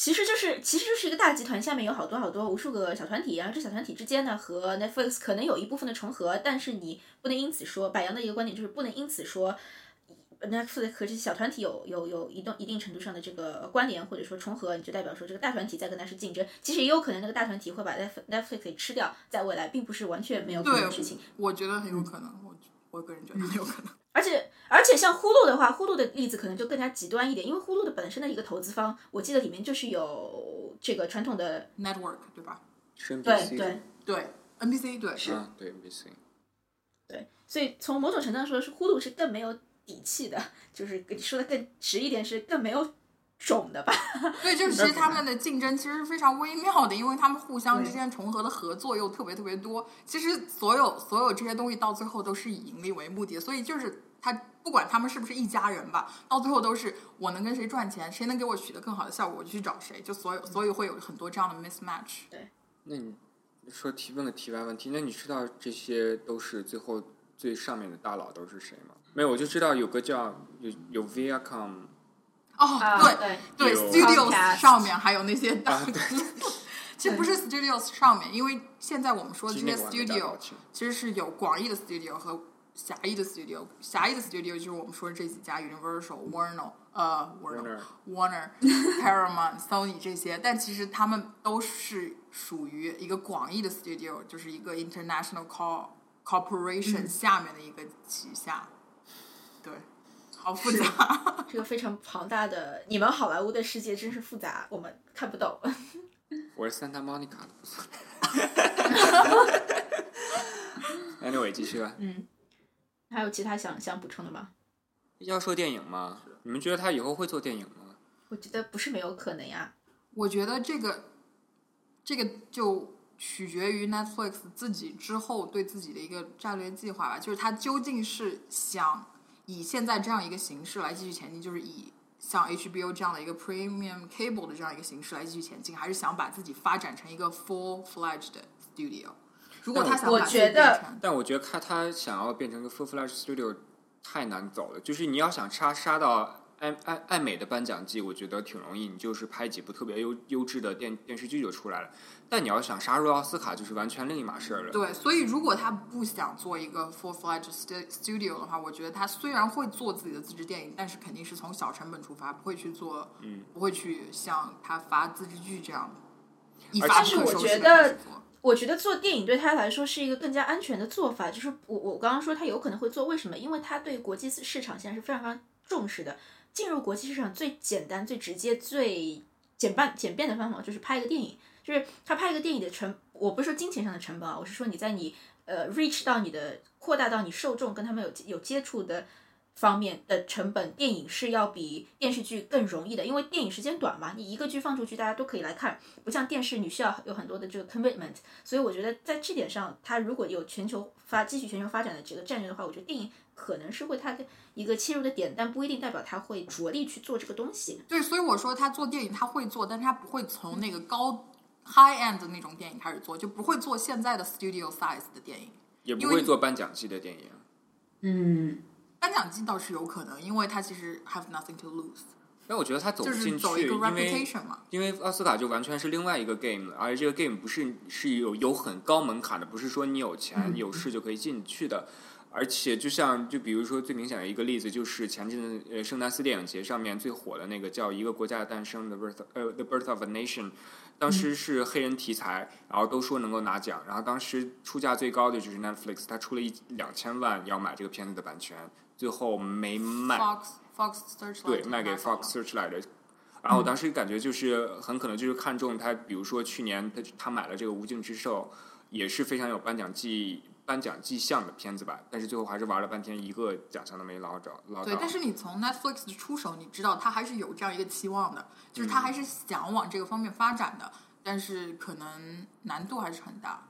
其实就是，其实就是一个大集团，下面有好多好多无数个小团体，然后这小团体之间呢，和 Netflix 可能有一部分的重合，但是你不能因此说，柏杨的一个观点就是不能因此说 Netflix 和这些小团体有有有一定一定程度上的这个关联或者说重合，你就代表说这个大团体在跟它是竞争。其实也有可能那个大团体会把 Netflix 给吃掉，在未来并不是完全没有可能的事情。我觉得很有可能，我我个人觉得很有可能。而且而且像呼噜的话，呼噜的例子可能就更加极端一点，因为呼噜的本身的一个投资方，我记得里面就是有这个传统的 network，对吧？对对。对，NBC 对。是，对 NBC，对，所以从某种程度上说，是呼噜是更没有底气的，就是跟你说的更直一点，是更没有种的吧。对，就是其实他们的竞争其实是非常微妙的，因为他们互相之间重合的合作又特别特别多。其实所有所有这些东西到最后都是以盈利为目的，所以就是他不管他们是不是一家人吧，到最后都是我能跟谁赚钱，谁能给我取得更好的效果，我就去找谁。就所有所以会有很多这样的 mismatch。对那你说提问个题外问题，那你知道这些都是最后最上面的大佬都是谁吗？没有，我就知道有个叫有有 Viacom 哦，啊对对，Studios 上面还有那些大公司，其实不是 Studios 上面，因为现在我们说的这些 Studio 其实是有广义的 Studio 和狭义的 Studio。狭义的 Studio 就是我们说的这几家 Universal、Warner、呃 Warner Warner、Paramount、Sony 这些，但其实他们都是属于一个广义的 Studio，就是一个 International Cor Corporation 下面的一个旗下。对，好复杂。这个非常庞大的，你们好莱坞的世界真是复杂，我们看不懂。我是 Santa Monica 的。anyway，继续吧。嗯，还有其他想想补充的吗？要说电影吗？你们觉得他以后会做电影吗？我觉得不是没有可能呀。我觉得这个这个就取决于 Netflix 自己之后对自己的一个战略计划吧，就是他究竟是想以现在这样一个形式来继续前进，就是以像 HBO 这样的一个 premium cable 的这样一个形式来继续前进，还是想把自己发展成一个 full fledged studio？如果他想我把自己觉得变成但我觉得他他想要变成一个 full fledged studio 太难走了，就是你要想杀杀到爱爱爱美的颁奖季，我觉得挺容易，你就是拍几部特别优优质的电电视剧就出来了。但你要想杀入奥斯卡，就是完全另一码事儿了。对，所以如果他不想做一个 full fledged stu- studio 的话，我觉得他虽然会做自己的自制电影，但是肯定是从小成本出发，不会去做，嗯，不会去像他发自制剧这样一而发且我不可收拾的觉得。我觉得做电影对他来说是一个更加安全的做法。就是我我刚刚说他有可能会做，为什么？因为他对国际市场现在是非常非常重视的。进入国际市场最简单、最直接、最简办简便的方法就是拍一个电影。就是他拍一个电影的成，我不是说金钱上的成本啊，我是说你在你呃 reach 到你的扩大到你受众跟他们有有接触的方面的成本，电影是要比电视剧更容易的，因为电影时间短嘛，你一个剧放出去大家都可以来看，不像电视你需要有很多的这个 commitment，所以我觉得在这点上，它如果有全球发继续全球发展的这个战略的话，我觉得电影可能是会它的一个切入的点，但不一定代表它会着力去做这个东西。对，所以我说他做电影他会做，但是他不会从那个高 high end 的那种电影开始做，就不会做现在的 studio size 的电影。也不会做颁奖季的电影。嗯，颁奖季倒是有可能，因为他其实 have nothing to lose，但我觉得他走不进去，因为。因为奥斯卡就完全是另外一个 game 了，而且这个 game 不是是有有很高门槛的，不是说你有钱、有势就可以进去的。而且就像就比如说最明显的一个例子，就是前阵子呃圣丹斯电影节上面最火的那个叫《一个国家的诞生》的 birth 呃 The Birth of a Nation，当时是黑人题材，然后都说能够拿奖，然后当时出价最高的就是 Netflix，他出了一两千万要买这个片子的版权，最后没卖。Fox Fox Searchlight 对，卖给 Fox Searchlight 的。然后我当时感觉就是很可能就是看中他，比如说去年他他买了这个《无尽之兽》，也是非常有颁奖季颁奖迹象的片子吧，但是最后还是玩了半天，一个奖项都没捞着捞对，到。但是你从 Netflix 的出手，你知道他还是有这样一个期望的，就是嗯他还是想往这个方面发展的，但是可能难度还是很大。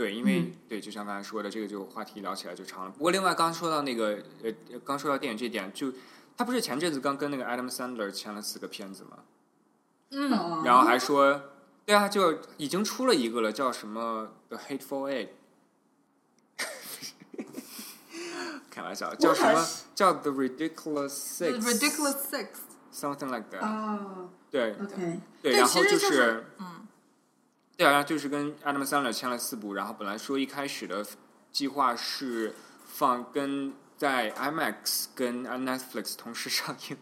对，因为、对，就像刚才说的，这个就话题聊起来就长了。不过另外刚说到那个呃，刚说到电影这点，就他不是前阵子刚跟那个 Adam Sandler 签了四个片子吗？嗯，然后还说，对啊，就已经出了一个了，叫什么《The Hateful Eight 》。开玩笑，叫什么？叫 The Ridiculous Six。Ridiculous Six，Something like that。哦对，OK，对，然后就是是，嗯，对啊，就是跟 Adam Sandler 签了四部，然后本来说一开始的计划是放跟在 IMAX 跟 Netflix 同时上映，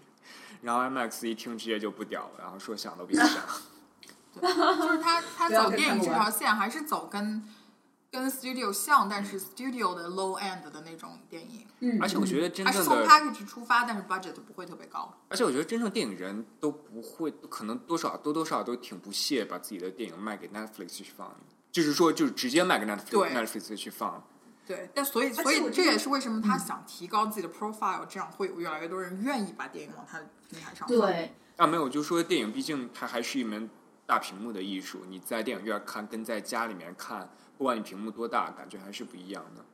然后 IMAX 一听直接就不屌了，然后说想都别想。就是他他走电影这条线还是走跟跟 Studio 像，但是 Studio 的 low end 的那种电影，嗯，而且我觉得真还是从正的 package 出发，但是 budget 不会特别高。而且我觉得真正电影人都不会，可能多少多多少少都挺不屑把自己的电影卖给 Netflix 去放，就是说就是直接卖给 Netflix Netflix 去放。对，但所以所以这也是为什么他想提高自己的 profile，这样会有越来越多人愿意把电影往他的平台上放。对，啊，没有，就说电影毕竟它还是一门大屏幕的艺术，你在电影院看跟在家里面看，不管你屏幕多大，感觉还是不一样的。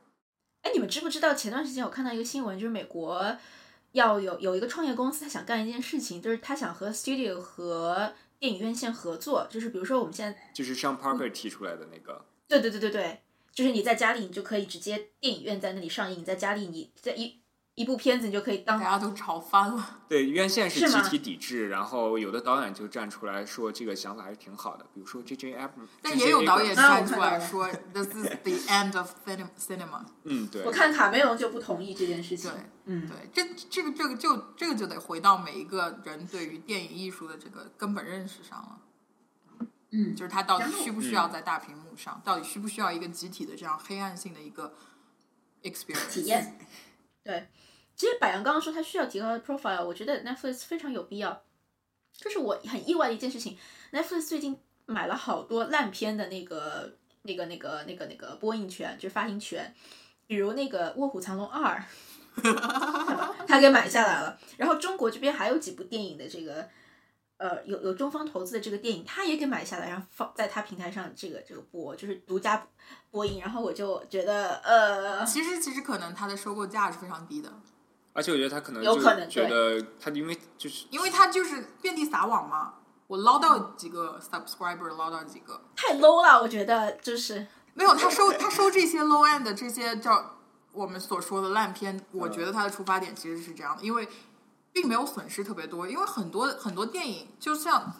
哎，你们知不知道前段时间我看到一个新闻，就是美国要有有一个创业公司，他想干一件事情，就是他想和 studio 和电影院线合作，就是比如说我们现在，就是上 Parker 提出来的那个，对对对对对，就是你在家里你就可以直接电影院在那里上映，你在家里你在一一部片子你就可以当大家都吵翻了。对院线是集体抵制，然后有的导演就站出来说这个想法还是挺好的，比如说 J J Ab，但也有导演站出来说，“This is the end of cinem- cinema”。嗯，对我，看卡梅隆就不同意这件事情对，嗯，对，这这个这个就这个就得回到每一个人对于电影艺术的这个根本认识上了。嗯就是他到底需不需要在大屏幕上，到底需不需要一个集体的这样黑暗性的一个 experience 体验。对，其实柏杨刚刚说他需要提高 profile，我觉得 Netflix 非常有必要。这是我很意外的一件事情，Netflix 最近买了好多烂片的那个、那个、那个、那个、那个播映权，就是发行权，比如那个《卧虎藏龙二 》，他给买下来了。然后中国这边还有几部电影的这个。呃，有有中方投资的这个电影，他也给买下来，然后放在他平台上这个这个播，就是独家播映。然后我就觉得，呃，其实其实可能它的收购价是非常低的，而且我觉得他可能就有可能觉得他因为就是因为他就是遍地撒网嘛。我捞到几个 subscriber，捞到几个，太 low 了，我觉得就是没有他收他收这些 low end 的这些叫我们所说的烂片，我觉得他的出发点其实是这样的，因为并没有损失特别多，因为很多很多电影就像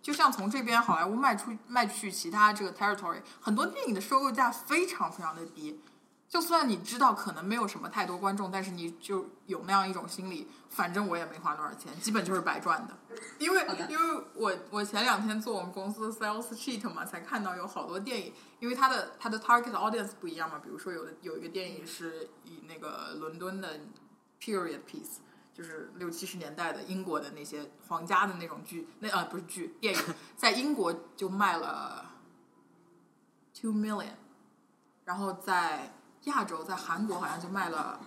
就像从这边好莱坞卖出卖去其他这个 territory，很多电影的收购价非常非常的低。就算你知道可能没有什么太多观众，但是你就有那样一种心理，反正我也没花多少钱，基本就是白赚的。因为因为我我前两天做我们公司的 sales sheet 嘛，才看到有好多电影，因为它的它的 target audience 不一样嘛。比如说有的有一个电影是以那个伦敦的 period piece，就是六七十年代的英国的那些皇家的那种剧，那呃不是剧电影，在英国就卖了 two million，然后在亚洲在韩国好像就卖了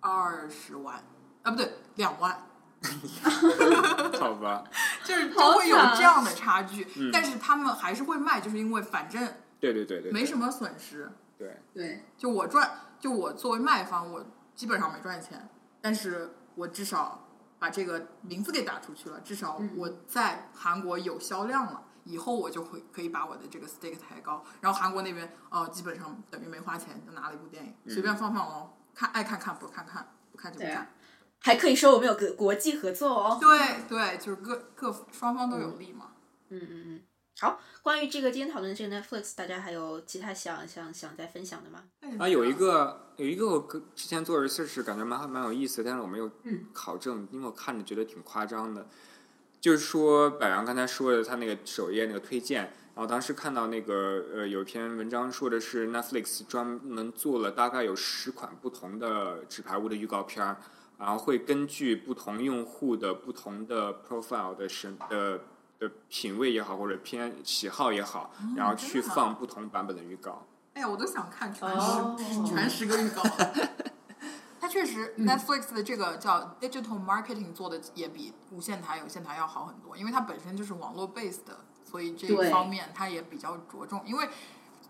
二十万，啊不对两万。好吧，就是会有这样的差距，嗯。但是他们还是会卖，就是因为反正对对对对，没什么损失。对，对，就我赚，就我作为卖方，我基本上没赚钱，但是我至少把这个名字给打出去了，至少嗯。我在韩国有销量了。以后我就会可以把我的这个 stake 抬高，然后韩国那边哦、基本上等于没花钱就拿了一部电影，随便放放哦，看爱看看不看看，不看就不看。还可以说我们有个国际合作哦。对对，就是各各双方都有利嘛。嗯嗯嗯。好，关于这个今天讨论的这个 Netflix，大家还有其他想想想再分享的吗？啊，有一个有一个我之前做 research 感觉蛮蛮有意思，但是我没有嗯考证，因为我看着觉得挺夸张的。就是说，柏杨刚才说的他那个首页那个推荐，然后当时看到那个呃有一篇文章说的是 Netflix 专门做了大概有十款不同的纸牌屋的预告片儿，然后会根据不同用户的不同的 profile 的审的的品味也好，或者偏喜好也好，然后去放不同版本的预告。哎呀，我都想看全十、哦全十个预告。它确实、Netflix 的这个叫 digital marketing 做的也比无线台、有线台要好很多，因为它本身就是网络 base 的，所以这一方面它也比较着重。因为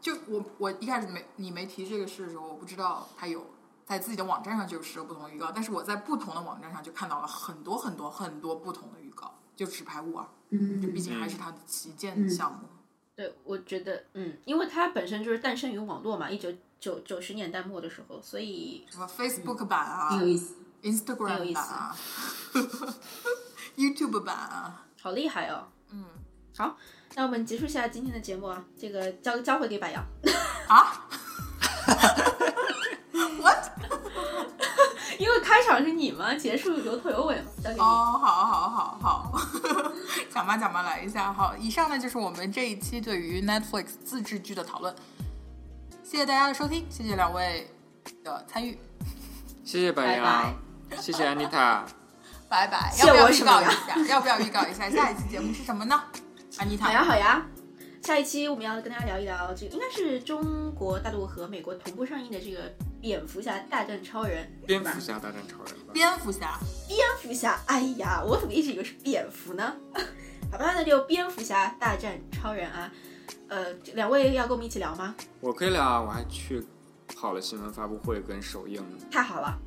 就我我一开始没你没提这个事的时候，我不知道它有在自己的网站上就有十个不同的预告，但是我在不同的网站上就看到了很多很多很多不同的预告，就纸牌屋啊，嗯这毕竟还是它的旗舰项目。对，我觉得，嗯，因为它本身就是诞生于网络嘛，一九九九十年代末的时候，所以什么 Facebook 版啊，挺有意思，Instagram 意思版啊，YouTube 版啊，好厉害哦。嗯好，那我们结束一下今天的节目啊，这个交交回给白羊。啊？因为开场是你嘛，结束有头有尾嘛，交给你。哦，好好好好，讲吧讲吧，来一下。好，以上呢就是我们这一期对于 Netflix 自制剧的讨论。谢谢大家的收听，谢谢两位的参与，谢谢白拜杨，拜谢谢安妮塔。拜拜。要不要预告一下？要不要预告一下下一期节目是什么呢？安妮塔，好呀好呀，下一期我们要跟大家聊一聊这个，应该是中国大陆和美国同步上映的这个《蝙蝠侠大战超人》。蝙蝠侠大战超人。蝙蝠侠，蝙蝠侠，哎呀，我怎么一直以为是蝙蝠呢？好吧，那就蝙蝠侠大战超人啊。呃，两位要跟我们一起聊吗？我可以聊啊，我还去跑了新闻发布会跟首映呢。太好了，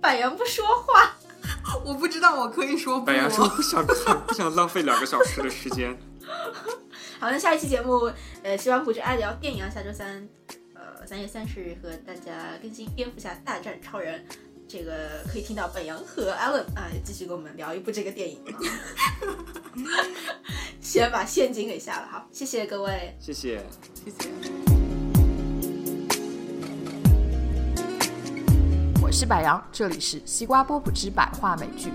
百阳不说话。我不知道我可以说不。百阳说不想看，不想浪费两个小时的时间。好，那下一期节目，呃，希望不是爱聊电影啊，下周三，呃，三月三十日和大家更新《蝙蝠侠大战超人》，这个可以听到本阳和 Allen 啊，继续跟我们聊一部这个电影。先把现金给下了，好，谢谢各位，谢谢，谢谢。我是百杨，这里是西瓜波普之百话美剧。